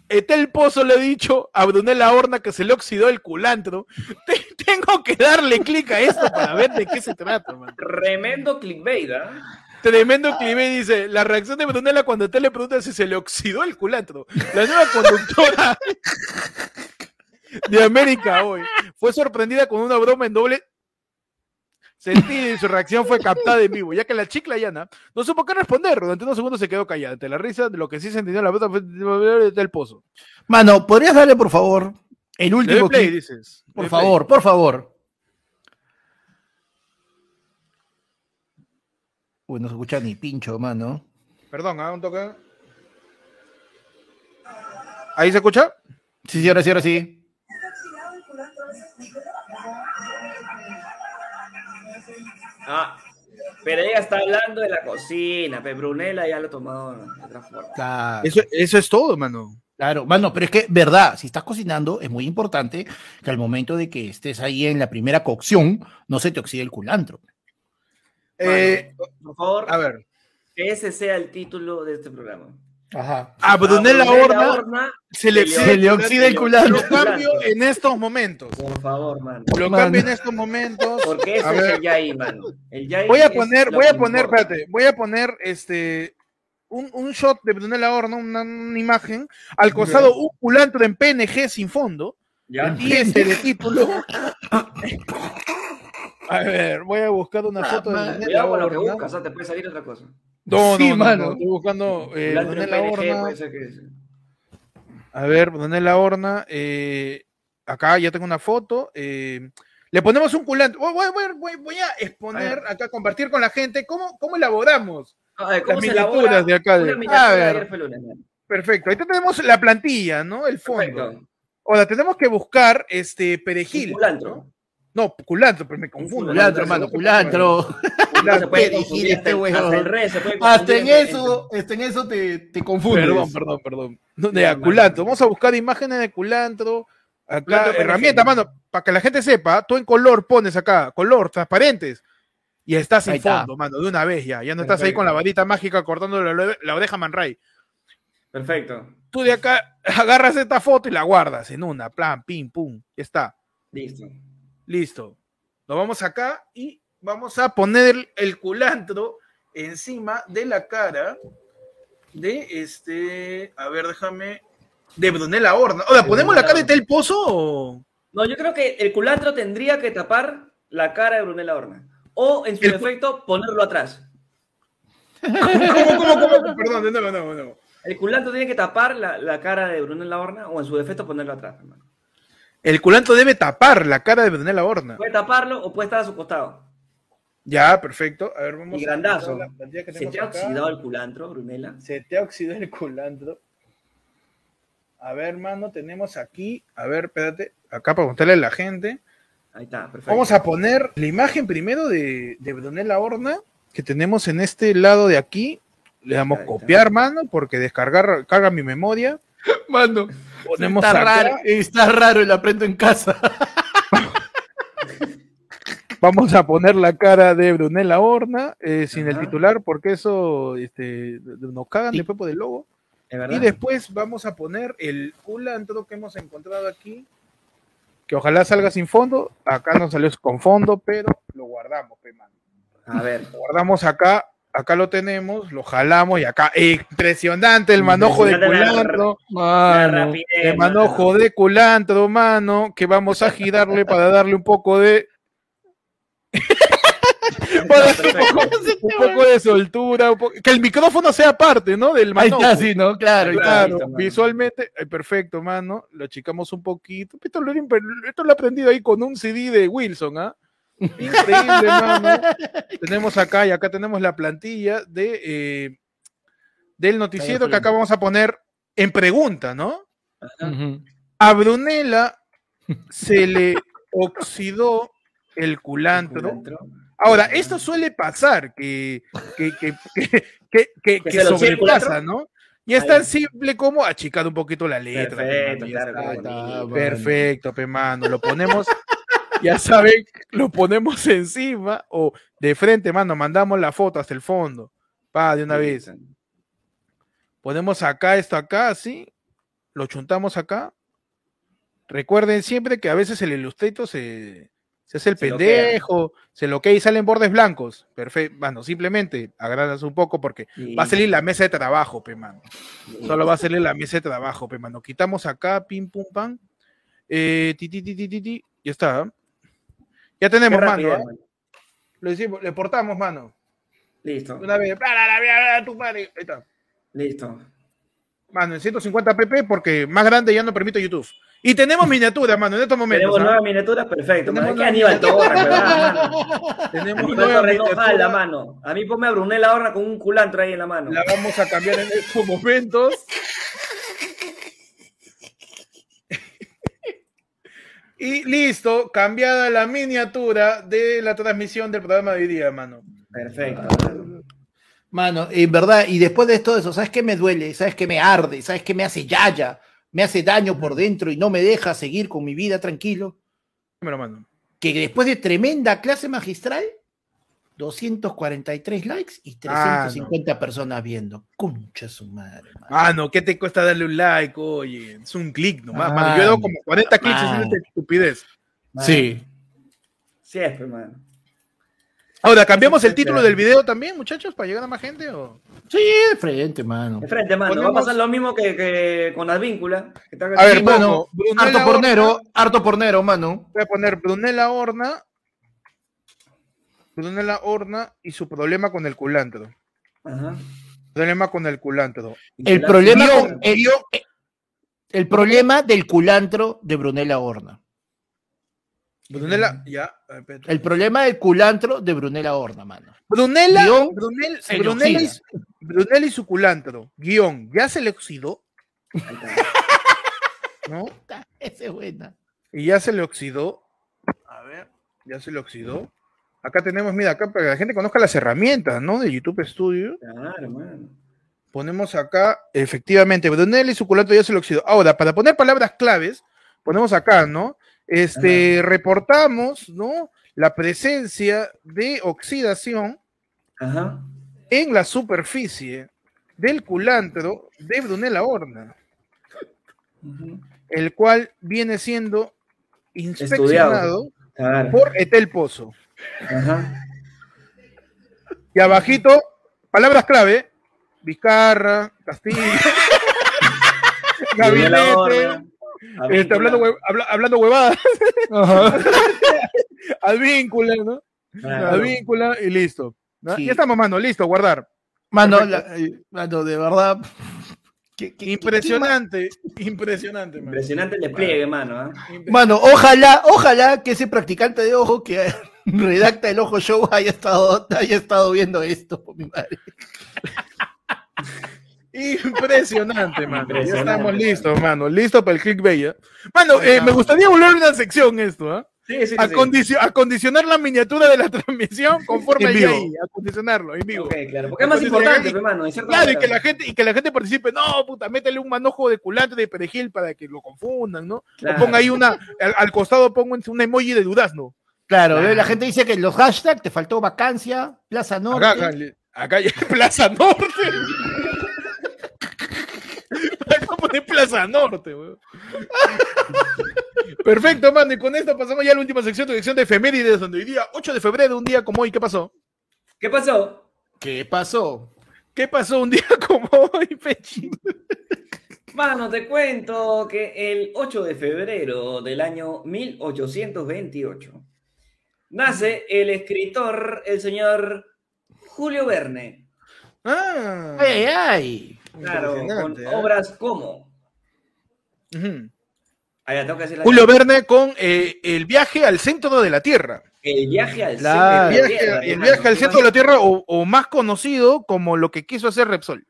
Etel Pozo le ha dicho a Brunella Horna que se le oxidó el culantro. Te- tengo que darle clic a esto para ver de qué se trata, man. Tremendo clickbait, ¿ah? Tremendo clip dice, la reacción de Brunella cuando Etel le pregunta si se le oxidó el culantro. La nueva conductora de América hoy fue sorprendida con una broma en doble sentido y su reacción fue captada en vivo, ya que la chicla llana no supo qué responder. Durante unos segundos se quedó callada. Ante la risa de lo que sí se entendió en la broma fue del pozo. Mano, ¿podrías darle, por favor, el último play, clip? dices. Por play. favor, por favor. Uy, no se escucha ni pincho, mano. Perdón, ¿ah? un toque. ¿Ahí se escucha? Sí, sí, ahora sí, ahora sí. Ah, pero ella está hablando de la cocina, pero Brunella ya lo ha tomado de otra forma. Claro. Eso, eso es todo, mano. Claro, mano, pero es que, verdad, si estás cocinando, es muy importante que al momento de que estés ahí en la primera cocción, no se te oxide el culantro. Eh, Por favor, a ver. que ese sea el título de este programa. Ajá. A Brunella A Brunella Horna Horna, se le, se le oxida el culantro. Lo cambio en estos momentos. Por favor, mano. Lo Mano. cambio en estos momentos. Porque ese A es el Yai, mano. El Yai Voy a poner, voy a poner, importa. espérate, voy a poner este un, un shot de Brunella Horna, una, una imagen, al costado un culantro en PNG sin fondo, ¿Ya? y este de título. A ver, voy a buscar una foto de man. Brunella Cuidado con lo que Horna. buscas, o sea, te puede salir otra cosa. No, no, Sí, no, mano. no, estoy buscando eh, PNG, Horna. puede ser que- A ver, Brunella Horna. eh, acá ya tengo una foto. eh, le ponemos un culantro. Voy, voy- voy- voy- a exponer acá, compartir con la gente cómo, cómo elaboramos. A ver, ¿cómo Las miniaturas de acá de- A de ver. Perfecto. Ahí tenemos la plantilla, ¿no? El fondo. Perfecto. Ahora tenemos que buscar este Un perejil. culantro. ¿no? No, culantro, pero me confundo. Culantro, mano, culantro. No se puede confundir, hasta, este huevón. hasta el re se puede Hasta en eso, hasta en eso te, te confundes. Perdón, perdón, perdón. No, Ya, de culantro. Vamos a buscar imágenes de culantro. Acá, Culantro herramienta, mano, para que la gente sepa, tú en color pones acá, color, transparentes, y estás Ahí está. fondo, mano, de una vez ya. Ya no estás ahí con la varita mágica cortando la, la oreja a Man Ray. Perfecto. Tú de acá agarras esta foto y la guardas en una, plan, pim, pum, ya está. Listo. Listo. Lo vamos acá y vamos a poner el culantro encima de la cara de este. A ver, déjame. De Brunella Horna. Ahora, ¿ponemos la cara de Tel Pozo o.? No, yo creo que el culantro tendría que tapar la cara de Brunella Horna. O, en su El- defecto, ponerlo atrás. ¿Cómo, cómo, cómo? Perdón, nuevo, de nuevo. El culantro tiene que tapar la, la cara de Brunella Horna o, en su defecto, ponerlo atrás. hermano. El culantro debe tapar la cara de Brunella Horna. Puede taparlo o puede estar a su costado. Ya, perfecto. A ver, vamos Y a grandazo. la plantilla que ¿Se te ha acá. oxidado el culantro, Brunella? Se te ha oxidado el culantro. A ver, hermano, tenemos aquí. A ver, espérate. Acá para contarle a la gente. Ahí está, perfecto. Vamos a poner la imagen primero de, de Brunella Horna que tenemos en este lado de aquí. Le damos copiar, mano, porque descargar carga mi memoria. Mano, Ponemos está acá. raro, está raro el aprendo en casa. Vamos a poner la cara de Brunella Horna eh, sin el titular, porque eso este, nos cagan después por el logo. Y después vamos a poner el culantro que hemos encontrado aquí, que ojalá salga sin fondo. Acá no salió con fondo, pero lo guardamos, pe, mano. A ver. Lo guardamos acá, acá lo tenemos, lo jalamos y acá, impresionante el manojo de culantro, la mano, el manojo de culantro, mano, que vamos a girarle para darle un poco de, para un poco, un poco de soltura, un poco- que el micrófono sea parte, ¿no? Del Ahí manojo. está, sí, ¿no? Claro, Claro. visualmente, eh, perfecto, mano. Lo achicamos un poquito. Esto lo, esto lo he aprendido ahí con un CD de Wilson, ¿ah? Increíble, mano. Tenemos acá y acá tenemos la plantilla de eh, del noticiero que acá vamos a poner en pregunta, ¿no? Ujú. A Brunella se le oxidó el culantro. Culantro. Ahora, esto suele pasar, que, que, que, sobrepasa. ¿no? Y es tan simple como achicar un poquito la letra. pe, Perfecto, mano, ya claro, está. qué bonito. mano. Perfecto, pe mano. Lo ponemos, ya saben, lo ponemos encima o de frente, mano. Mandamos la foto hasta el fondo. Pa, de una vez. Ponemos acá esto acá, así. Lo chuntamos acá. Recuerden siempre que a veces el Illustrator se, se hace el Se pendejo, se lo que y salen bordes blancos. Perfecto. Bueno, simplemente agradas un poco porque va a salir la mesa de trabajo, pe mano. Solo va a salir la mesa de trabajo, pe mano. Quitamos acá, pim, pum, pam. Eh, ti, ti, ti, ti, ti, ti. Ya está. Ya tenemos, mano. ¿ah? Lo decimos, le portamos, mano. Listo, Una vez. bla, bla, bla, tu madre. Ahí está. listo. Mano, en 150 pp porque más grande ya no permite YouTube. Y tenemos miniatura, mano, en estos momentos. Tenemos ¿ah? nuevas miniaturas, perfecto. Tenemos mano. Nuevas Aníbal Torres, miniaturas. ¿verdad, mano? Tenemos Aníbal nueva Torres no miniatura. jala, mano. A mí ponme a Brunella Horna con un culantro ahí en la mano. La vamos a cambiar en estos momentos. Y listo, cambiada la miniatura de la transmisión del programa de hoy día, mano. Perfecto. Mano, en verdad, y después de todo eso, ¿sabes qué me duele? ¿Sabes qué me arde? ¿Sabes qué me hace yaya? me hace daño por dentro y no me deja seguir con mi vida tranquilo. Me lo mando. Que después de tremenda clase magistral, 243 likes y Ah, 350 personas viendo. Concha su madre. mano. Ah, no, ¿qué te cuesta darle un like? Oye, es un clic nomás, Ah, mano. Yo he dado como 40 clics ah. haciendo esta estupidez. Sí. Siempre, mano. Ahora, ¿cambiamos el título del video también, muchachos, para llegar a más gente? O... Sí, de frente, mano. De frente, mano. Va a pasar lo mismo que, que con Advíncula. que está- A ver, mano, harto pornero, Horna, harto pornero, mano. voy a poner Brunella Horna. Brunella Horna y su problema con el culantro. Ajá. Problema con el culantro. El La- problema, Guión, con- el, el problema del culantro de Brunella Horna. Brunella, ya. a ver, espérate. El problema del culantro de Brunella Horna, mano. Brunella, Guión, Brunel- Brunella, y, Brunella y su culantro. Guión, ya se le oxidó. ¿no? Esa es buena. Y ya se le oxidó. A ver, ya se le oxidó. Acá tenemos, mira, acá para que la gente conozca las herramientas, ¿no? De YouTube Studio. Claro, mano. Ponemos acá, efectivamente, Brunel y su culantro ya se le oxidó. Ahora, para poner palabras claves, ponemos acá, ¿no? Este, reportamos, ¿no? La presencia de oxidación Ajá. en la superficie del culantro de Brunella Horna, Ujú. el cual viene siendo inspeccionado por Etel Pozo. Ajá. Y abajito, palabras clave, Vizcarra, Castillo, Gabinete, este, hablando, hue- habla- hablando huevadas, Advíncula, ¿no? Claro. Advíncula y listo. ¿no? Sí. Ya estamos, mano, listo, guardar. Mano, la- mano, de verdad. ¿Qué- qué- Impresionante, impresionante, mano. Impresionante el despliegue, mano. ¿ah? Impre- Mano, ojalá, ojalá que ese practicante de ojo que redacta el ojo show haya estado, haya estado viendo esto, mi madre. Impresionante, mano. Ya estamos listos, mano. Listo para el clickbait. ¿ya? Mano, eh, me gustaría volver a una sección esto, ¿ah? Sí, sí, sí. Acondicio- acondicionar la miniatura de la transmisión conforme al ahí, acondicionarlo en vivo. Ok, claro. Porque es más importante, y- pe, mano. en cierta Claro, y que la gente, y que la gente participe, no, puta, métele un manojo de culantro de perejil para que lo confundan, ¿no? Claro. O ponga ahí una, al, al costado pongo un emoji de durazno. Claro, Claro. la gente dice que los hashtags te faltó vacancia, Plaza Norte. Acá, acá, acá Plaza Norte. Pone Plaza Norte, weón. Perfecto, mano, y con esto pasamos ya a la última sección, tu sección de efemérides, donde hoy día, 8 de febrero, un día como hoy, ¿qué pasó? ¿Qué pasó? ¿Qué pasó? ¿Qué pasó un día como hoy, Pechi? Mano, te cuento que el 8 de febrero del año 1828 nace el escritor, el señor Julio Verne. Ah, ¡Ay, ay! Claro, con ¿eh? obras como. Ujú. Ah, ya, tengo que decir la- Julio Verne con eh, el viaje al centro de la Tierra. El viaje al Claro. Centro de la Tierra, el viaje al centro de la Tierra, o, o más conocido como lo que quiso hacer Repsol.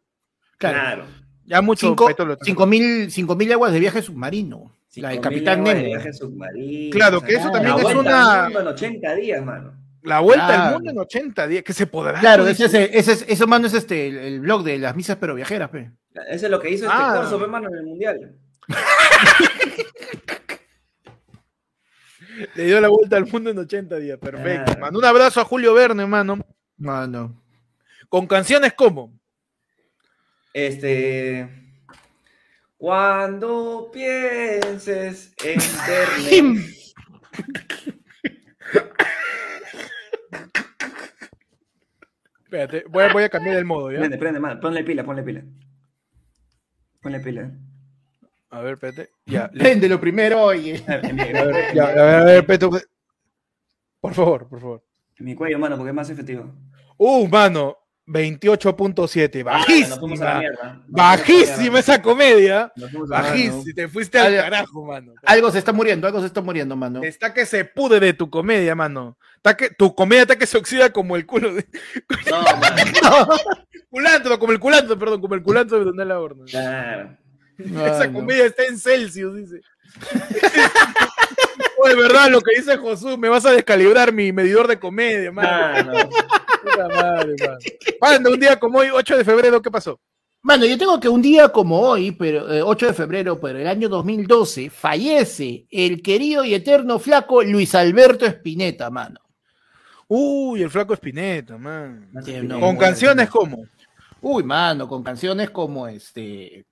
Claro. Claro. Ya mucho Cinco, petróleo. cinco mil, cinco mil aguas de viaje submarino. La de 5.000 Capitán aguas de Nemo. viaje submarino, Claro, que eso también es vuelta una- al mundo en 80 días, mano. La vuelta Claro. al mundo en 80 días, que se podrá. Claro, ese, es- ese, es- eso mano es este, el, el blog de las misas pero viajeras, pe. Eso es lo que hizo este Ah. corso, mano, en el mundial. Le dio la vuelta al mundo en 80 días. Perfecto. Claro. Mano, un abrazo a Julio Verne, mano. Mano. Con canciones como. Este. Cuando pienses en Espérate, voy a, voy a cambiar el modo, ¿ya? Prende, prende, mano. Ponle pila, ponle pila. Ponle pila. A ver, espérate. Ya, listo. Préndelo primero, oye. A ver, ya, a ver, a ver, espérate. Por favor, por favor. en mi cuello, mano, porque es más efectivo. Uh, mano, 28.7. Ah, Bajísima. mierda. Nos fuimos a la Bajísima esa comedia. Bajísima. Te fuiste al Ah, carajo, mano. Algo se está muriendo, algo se está muriendo, mano. Está que se pudre de tu comedia, mano. Está que, tu comedia está que se oxida como el culo de. No, mano. Culantro, como el culantro, perdón, como el culantro de Donella Horna. Claro. Esa Mano. comedia está en Celsius, dice. Oh, de verdad, lo que dice Josué, me vas a descalibrar mi medidor de comedia, mano. Puta madre, mano. Mano, un día como hoy, 8 de febrero, ¿qué pasó? Mano, yo tengo que un día como hoy, pero eh, 8 de febrero, pero el año 2012, fallece el querido y eterno flaco Luis Alberto Espineta, mano. Uy, el flaco Espineta, man. Sí, no, Con canciones como. Uy, mano, con canciones como este.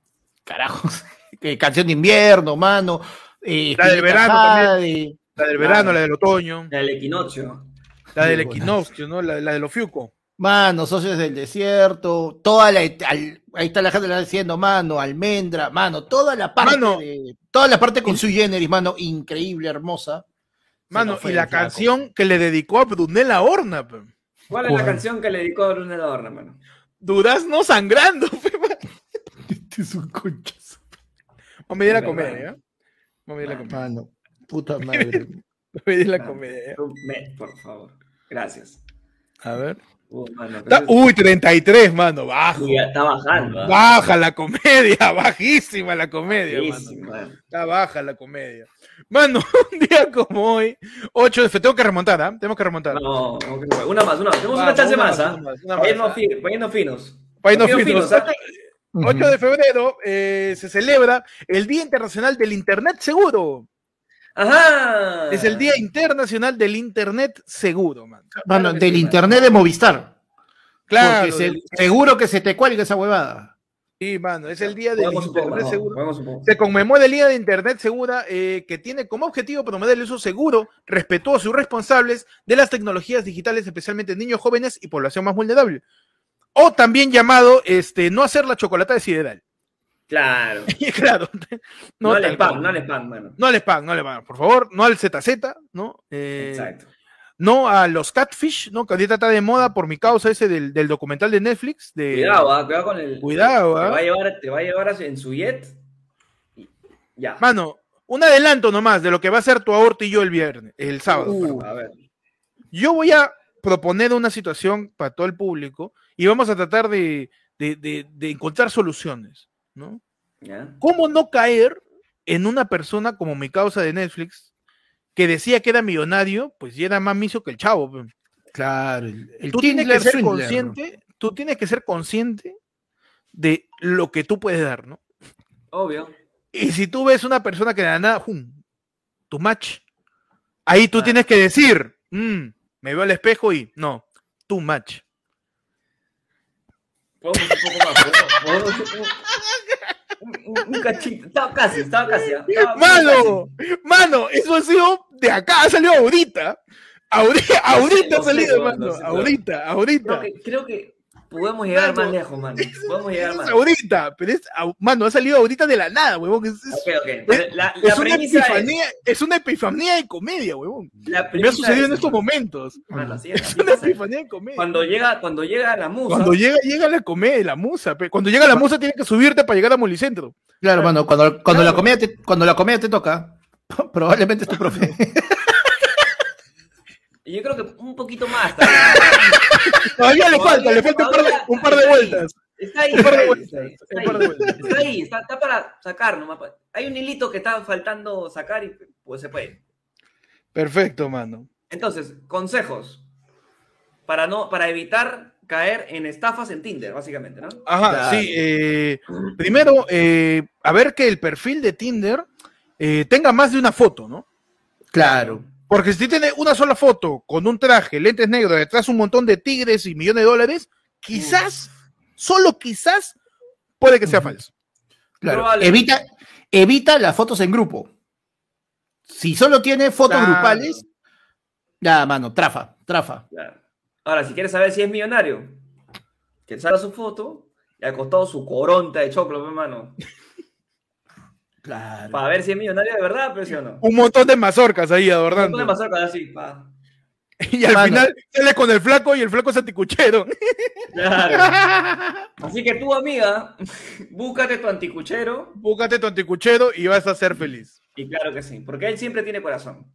Carajos. canción de invierno, mano. eh, La del verano Jade, La del verano, la del otoño, El equinoccio. La del equinoccio, ¿no? La, la de los fiuco. Mano, socios del desierto, toda la al- ahí está la gente la diciendo, mano, almendra, mano, toda la parte Mano. de, toda la parte con su generis, mano, increíble, hermosa. Mano, y la canción que le dedicó a Brunella Horna, pe. ¿Cuál es la canción que le dedicó a Brunel Adorno, mano? Durazno sangrando, pe, man. Este es un conchazo. Vamos a medir la comedia, ¿ya? Vamos a medir la comedia. Mano, puta madre. Vamos a medir la comedia, me- por favor. Gracias. A ver. Uh, mano, Está- uy, 33, mano, bajo. Uy, está bajando. ¿ah? Baja la comedia, bajísima la comedia, mano. Está baja la comedia. Mano, un día como hoy, 8 de febrero, tengo que remontar, ¿ah? Tenemos que remontar. No, una más, una más. Tenemos Vamos, una chance una más, ¿ah? Para más, irnos ¿ah? para irnos finos. Pa' irnos Para finos. ¿ah? 8 de febrero eh, se celebra el Día Internacional del Internet Seguro. Ajá. Es el Día Internacional del Internet Seguro, man. Mano, Claro que del sí, internet de Movistar. Claro, porque se- del- seguro que se te cuelga esa huevada. sí, mano, es el Día del poco, Internet no, Seguro. Se conmemora el Día de Internet Segura, eh, que tiene como objetivo promover el uso seguro, respetuoso y responsables de las tecnologías digitales, especialmente en niños jóvenes y población más vulnerable. O también llamado este, no hacer la chocolata de sideral. Claro. claro. No, al spam, cual. no al spam, mano. No al spam, no al spam, por favor, no al ZZ, ¿no? Eh, Exacto. no a los catfish, ¿no? Que ahorita está de moda por mi causa ese del, del documental de Netflix. De, Cuidado, ah, cuidado con el. Cuidado, te ah. va a llevar, te va a llevar en su jet. y- Ya. Mano, un adelanto nomás de lo que va a ser tu aborto y yo el viernes, el sábado. Uh, a ver. Yo voy a proponer una situación para todo el público y vamos a tratar de, de- de- de encontrar soluciones, ¿no? ¿Cómo no caer en una persona como mi causa de Netflix que decía que era millonario, pues y era más miso que el chavo? pe. Claro. El, el tú tienes que ser Swindler. consciente, tú tienes que ser consciente de lo que tú puedes dar, ¿no? Obvio. Y si tú ves una persona que de la nada, ¡jum! tu match, ahí tú Ah. tienes que decir, "Mm, me veo al espejo y no, tu match. Un un, cachito. Estaba casi, estaba casi. estaba Mano, mano, eso ha sido de acá, ha salido ahorita. Ahorita, ahorita ha salido, mano. Ahorita, ahorita. Creo que, creo que podemos llegar Mano, más lejos, mano. Podemos llegar Es más. ahorita, pero es, mano, ha salido ahorita de la nada, huevón. Es, es- Ok, ok. Pero La, es la una epifanía, es una epifanía de comedia, huevón. La Me ha sucedido en es- estos momentos. Mano, así Es así una pasa. epifanía de comedia. Cuando llega, cuando llega la musa. Cuando llega, llega la comedia, la musa. Cuando llega la musa, tienes que subirte para llegar a Molicentro. Claro, mano, cuando, cuando, la comida te, cuando la comida te toca, probablemente es tu profe. Y yo creo que un poquito más. Todavía le Todavía- falta, le falta un par de, todavía un par de está ahí. vueltas. Está ahí, Un par de está ahí, vueltas, está ahí, un está par de ahí. vueltas. Está ahí, está, está para sacar nomás. pa- Hay un hilito que está faltando sacar y pues se puede. Perfecto, mano. Entonces, consejos para no, para evitar caer en estafas en Tinder, básicamente, ¿no? Ajá, Claro. sí. eh, primero, eh, a ver que el perfil de Tinder eh, tenga más de una foto, ¿no? Claro. Porque si tiene una sola foto con un traje, lentes negros, detrás un montón de tigres y millones de dólares, quizás, solo quizás, puede que sea falso. Claro. Evita, evita las fotos en grupo. Si solo tiene fotos Claro. grupales, ya, mano, trafa, trafa. Claro. Ahora, si quieres saber si es millonario, que salga su foto y ha costado su coronta de choclo, mi hermano. Claro. Para ver si es millonario de verdad, pero sí o no. Un montón de mazorcas ahí Un adornando. montón de mazorcas así, pa. Y al Mano. final sale con el flaco y el flaco es anticuchero. Claro. Así que tú, amiga, búscate tu anticuchero. Búscate tu anticuchero y vas a ser feliz. Y claro que sí, porque él siempre tiene corazón.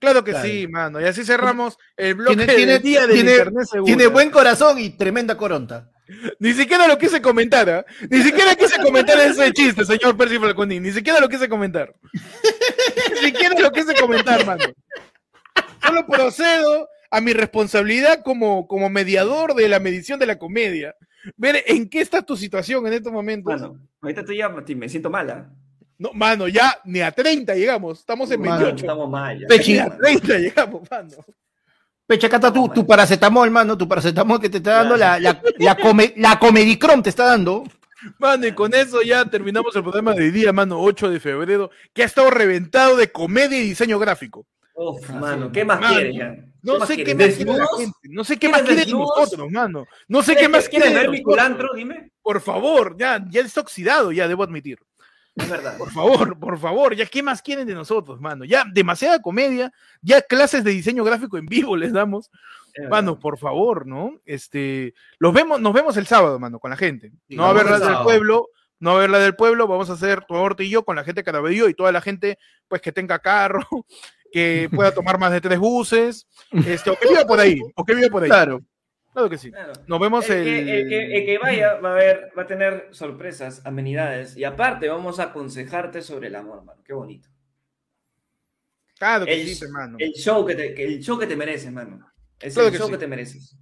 Claro que Claro. sí, mano. Y así cerramos el bloque Tiene, día del tiene- internet seguro. tiene buen corazón y tremenda coronta. Ni siquiera lo quise comentar, ¿ah? Ni siquiera quise comentar ese chiste, señor Percy Falconín. Ni siquiera lo quise comentar. Ni siquiera lo quise comentar, mano. Solo procedo a mi responsabilidad como, como mediador de la medición de la comedia. Ver en qué está tu situación en estos momentos. Mano, ahorita estoy ya, me siento mala. No, mano, ya ni a 30 llegamos. Estamos en Mano, 28. estamos mal. ya. Ni a 30 llegamos, mano. Pecha, acá está tu, paracetamol, mano, tu paracetamol que te está dando la, la, la, come- la Comedicrom te está dando. Mano, y con eso ya terminamos el programa de hoy día, mano, 8 de febrero, que ha estado reventado de comedia y diseño gráfico. Uf, mano, ¿qué más Mano, quieres ya? No ¿Qué sé qué más quiere la gente. No sé qué ¿Quieres más quiere de nosotros, mano. No sé qué ¿Quieres- más quiere ¿Quieres de ver mi culantro? Dime. Por favor, ya, ya está oxidado, ya debo admitir. Es verdad. Por favor, por favor, ya qué más quieren de nosotros, mano. Ya demasiada comedia, ya clases de diseño gráfico en vivo les damos. Es verdad. Mano, por favor, ¿no? Este, los vemos, nos vemos el sábado, mano, con la gente. Sí, no va a haber la del pueblo, no va a haber la del pueblo, vamos a hacer tu aborto y yo con la gente que y toda la gente, pues, que tenga carro, que pueda tomar más de tres buses, este, o que viva por ahí, o que viva por ahí. Claro. Claro que sí. Claro. Nos vemos El el... que, el que- el que vaya va a ver, va a tener sorpresas, amenidades y aparte vamos a aconsejarte sobre el amor, mano. Qué bonito. Claro que El, sí, hermano. el show que te, el show que te mereces, mano. Es Claro el show sí. que te mereces.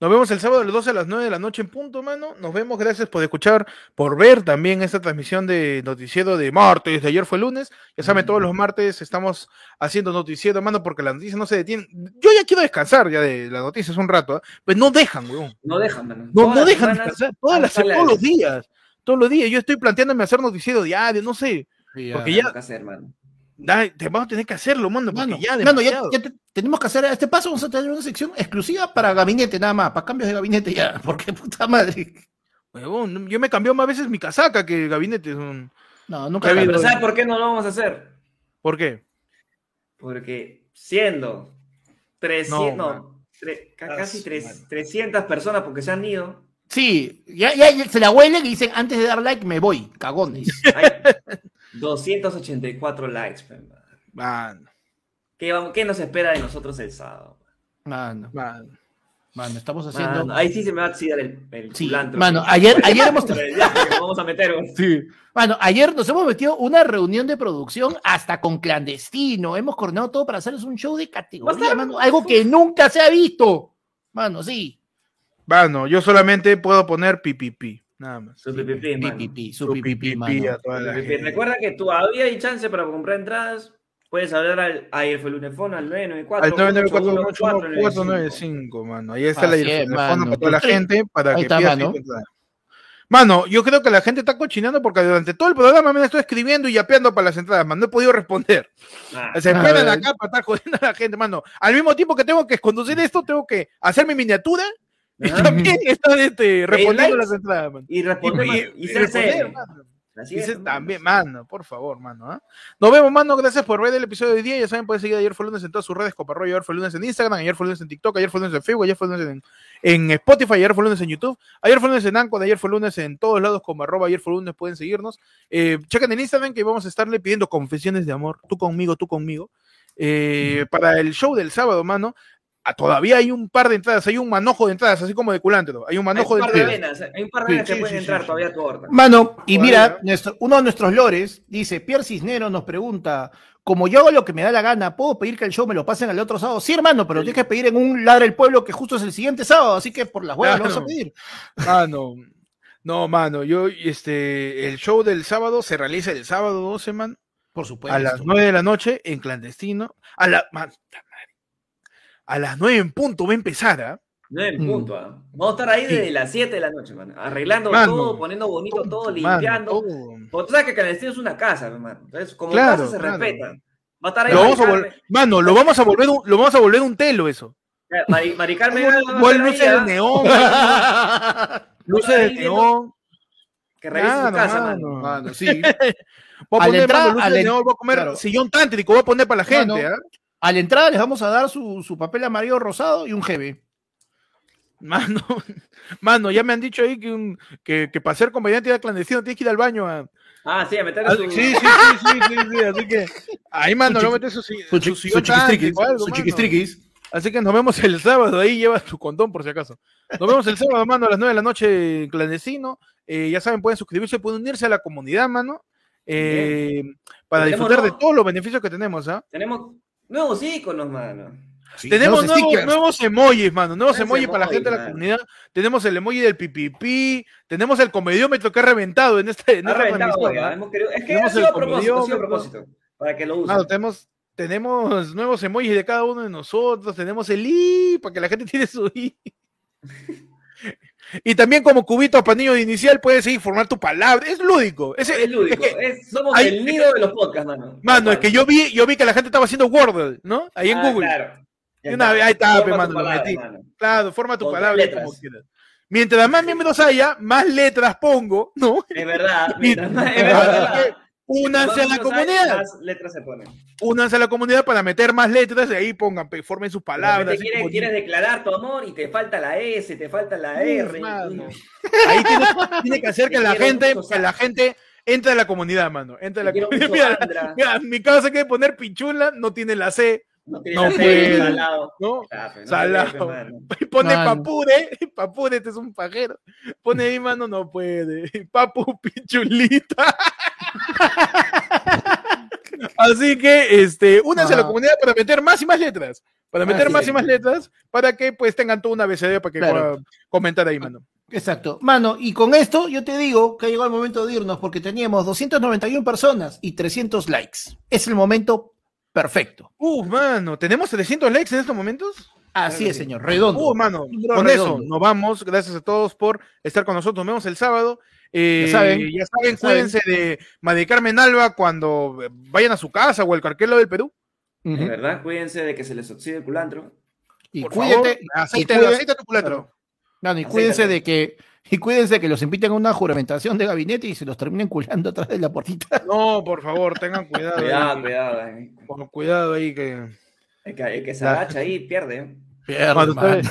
Nos vemos el sábado a las 12 a las 9 de la noche en punto, mano. Nos vemos, gracias por escuchar, por ver también esta transmisión de noticiero de martes, de ayer fue lunes. Ya saben, todos los martes estamos haciendo noticiero, mano, porque las noticias no se detienen. Yo ya quiero descansar ya de las noticias un rato, ¿ah? pues no dejan, weón. No dejan, mano. No, no dejan semanas descansar, todas las, todos los días, todos los días. Yo estoy planteándome hacer noticiero diario, no sé. Porque ya- Tengo que hacer, mano. Da- te vamos a tener que hacerlo, mano, porque Mano, ya, mano, ya, demasiado. ya te- tenemos que hacer a este paso, vamos a tener una sección exclusiva para gabinete nada más, para cambios de gabinete ya, porque puta madre. Huevón, yo me cambió más veces mi casaca que el gabinete. es un- No, nunca Pero. ¿sabes por qué no lo vamos a hacer? ¿Por qué? Porque siendo 300, No, no, tre- ca- Ah, casi tres- madre. 300 personas porque se han ido. Sí, ya, ya, ya se la huelen y dicen, antes de dar like me voy, cagones. 284 likes. Mano, ¿Qué, vamos- ¿Qué nos espera de nosotros el sábado? Mano, mano. mano, estamos haciendo... Mano, ahí sí se me va a oxidar el, el Sí, culantro. mano, ayer, ayer hemos... Vamos a meter. Sí. Mano, ayer nos hemos metido una reunión de producción hasta con clandestino. Hemos coordinado todo para hacerles un show de categoría, mano. Algo que nunca se ha visto. Mano, sí. Mano, yo solamente puedo poner pipipi, nada más. Su pipipi, mano. Pipipi, su Su pipipi, pipipi mano. a toda la Pipipi. gente. Recuerda que todavía hay chance para comprar entradas. Puedes hablar al ayer fue lunefón al 994 Al 81495. 994 mano. Ahí está la Así dirección mano. para toda la gente para ahí que está, pida mano. Mano, yo creo que la gente está cochinando porque durante todo el programa me estoy escribiendo y yapeando para las entradas, mano. No he podido responder. Ah, Se A esperan ver. acá para estar jodiendo a la gente, mano. Al mismo tiempo que tengo que conducir esto, tengo que hacer mi miniatura. También estar este, respondiendo las entradas, mano. Y responder, Y- y- responder, mano. Así Dice es, también, mano, por favor, mano. ¿ah? Nos vemos, mano. Gracias por ver el episodio de hoy día. Ya saben, pueden seguir Ayer fue lunes en todas sus redes, Coparro, Ayer fue lunes en Instagram, Ayer fue lunes en TikTok, Ayer fue lunes en Facebook, Ayer fue lunes en, en Spotify, Ayer fue lunes en YouTube, Ayer fue lunes en Anchor, Ayer fue lunes en todos lados como arroba Ayer fue lunes, pueden seguirnos. Eh, chequen en Instagram que vamos a estarle pidiendo confesiones de amor, tú conmigo, tú conmigo. Eh, para el show del sábado, mano. Ah, todavía hay un par de entradas, hay un manojo de entradas, así como de culantro. Hay un Hay manojo un de par de entradas. venas, hay un par de Sí, venas que sí, pueden sí, entrar sí, todavía a tu orden. Mano, y Todavía. mira, nuestro- uno de nuestros lores dice, Pierre Cisnero nos pregunta, como yo hago lo que me da la gana, ¿puedo pedir que el show me lo pasen al otro sábado? Sí, hermano, pero tienes que pedir en un ladra el pueblo que justo es el siguiente sábado, así que por las huevas lo vamos a Claro. pedir. Mano, no, mano, yo, este, el show del sábado se realiza el sábado 12, man, Por supuesto. a las 9 de la noche en clandestino. A la, man. A las 9 en punto va a empezar, ¿ah? No en Mm. punto, ¿ah? Vamos a estar ahí Sí. desde las 7 de la noche, mano. Arreglando Mano. todo, poniendo bonito todo, Mano, limpiando. todo. Porque tú sabes que Clandestino es una casa, hermano. Entonces, como Claro, casa se claro. respeta. Va a estar ahí Lo vamos a mano, lo vamos a volver un, lo vamos a volver un telo eso. Mari, Mari Carmen luces de neón, luces de neón. Que revise su Mano, casa, mano. mano. Mano, sí. Voy a A la poner, entrada- mano, luces a la de neón, voy a comer claro. sillón tántrico, voy a poner para la gente, Mano. ¿ah? A la entrada les vamos a dar su, su papel amarillo rosado y un GB. Mano, mano, ya me han dicho ahí que, un, que, que para ser comediante de clandestino tienes que ir al baño a, Ah, sí, a meterle Ah, su... Sí, sí, sí, sí, sí, sí, así que ahí mano, Su no metes su, Su, su su chiquistriquis, algo, su chiquistriquis. Así que nos vemos el sábado, ahí lleva tu condón por si acaso. Nos vemos el sábado, mano, a las 9 de la noche en clandestino. Eh, ya saben, pueden suscribirse, pueden unirse a la comunidad, mano, eh, para disfrutar de todos los beneficios que tenemos, ¿ah? Tenemos nuevos íconos, mano. Tenemos nuevos nuevos, emojis, mano. Nuevos emojis para la gente de la comunidad. Tenemos el emoji del pipipi. Tenemos el comediómetro que ha reventado en este en Ha esta reventado, transmisión, oiga, ¿no? hemos querido- Es que ha Tenemos sido el a propósito, ha sido a comediómetro. propósito. Para que lo usen. Mano, tenemos, tenemos nuevos emojis de cada uno de nosotros. Tenemos el i para que la gente tiene su i. Y también como cubito panillo de inicial puedes seguir formar tu palabra. Es lúdico. Es, es lúdico. es que- es- somos el nido de los podcasts, mano. mano, es que yo vi, yo vi que la gente estaba haciendo Wordle, ¿no? Ahí en Ah, Google. Claro. Y una vez- ahí está, Forma tu mano, palabra, metí. mano. Claro, forma tu Con palabra como quieras. Mientras más miembros haya, más letras pongo, ¿no? Es verdad. Mientras más- es verdad. Únanse a la comunidad. Más letras se ponen. Únanse a la comunidad para meter más letras y ahí pongan, formen sus palabras. quieres, declarar tu amor y te falta la S, te falta la R. Ahí tiene, tiene que hacer que Te la gente, que la gente entre a la comunidad, mano. Entre a la comunidad. Mira, mira, mi casa quiere poner pichula, no tiene la C, No tiene No la C, puede. salado. ¿no? Ah, pues, no Salado. pone Mano. papure, papure, este es un pajero. Pone ahí, mano, no puede. Papu pichulita. Así que, este, únanse a la comunidad para meter más y más letras. Para meter Así más es. y más letras, para que pues tengan toda una BCD para que Claro. puedan comentar ahí, mano. Exacto. Mano, y con esto yo te digo que ha llegado el momento de irnos porque teníamos 291 personas y 300 likes. Es el momento perfecto. Uf, mano, ¿tenemos 300 likes en estos momentos? Así es, señor. Redondo. Uh, mano, con redondo. eso nos vamos. Gracias a todos por estar con nosotros. Nos vemos el sábado. Eh, Ya saben, ya saben, ya saben. cuídense de Mari Carmen Alba cuando vayan a su casa o al carquelo del Perú. Verdad, cuídense de que se les oxide el culantro. Y Por cuídate, favor, y aceite, cuide- aceite tu culantro. Mano, y cuídense de que y cuídense que los inviten a una juramentación de gabinete y se los terminen culando atrás de la puertita. No, por favor, tengan cuidado. Cuidado, ahí. cuidado. eh. Con cuidado ahí que. El que, el que se La- agacha ahí pierde. ¿eh? Mano, mano.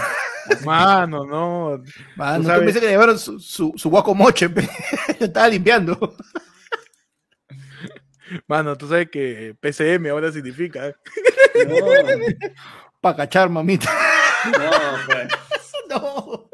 Mano, no. Mano, Tú yo sabes- pensé que le llevaron su, su, su guacomoche. Lo estaba limpiando. Mano, tú sabes que PCM ahora significa. ¿eh? No, Para cachar, mamita. no, pues. No.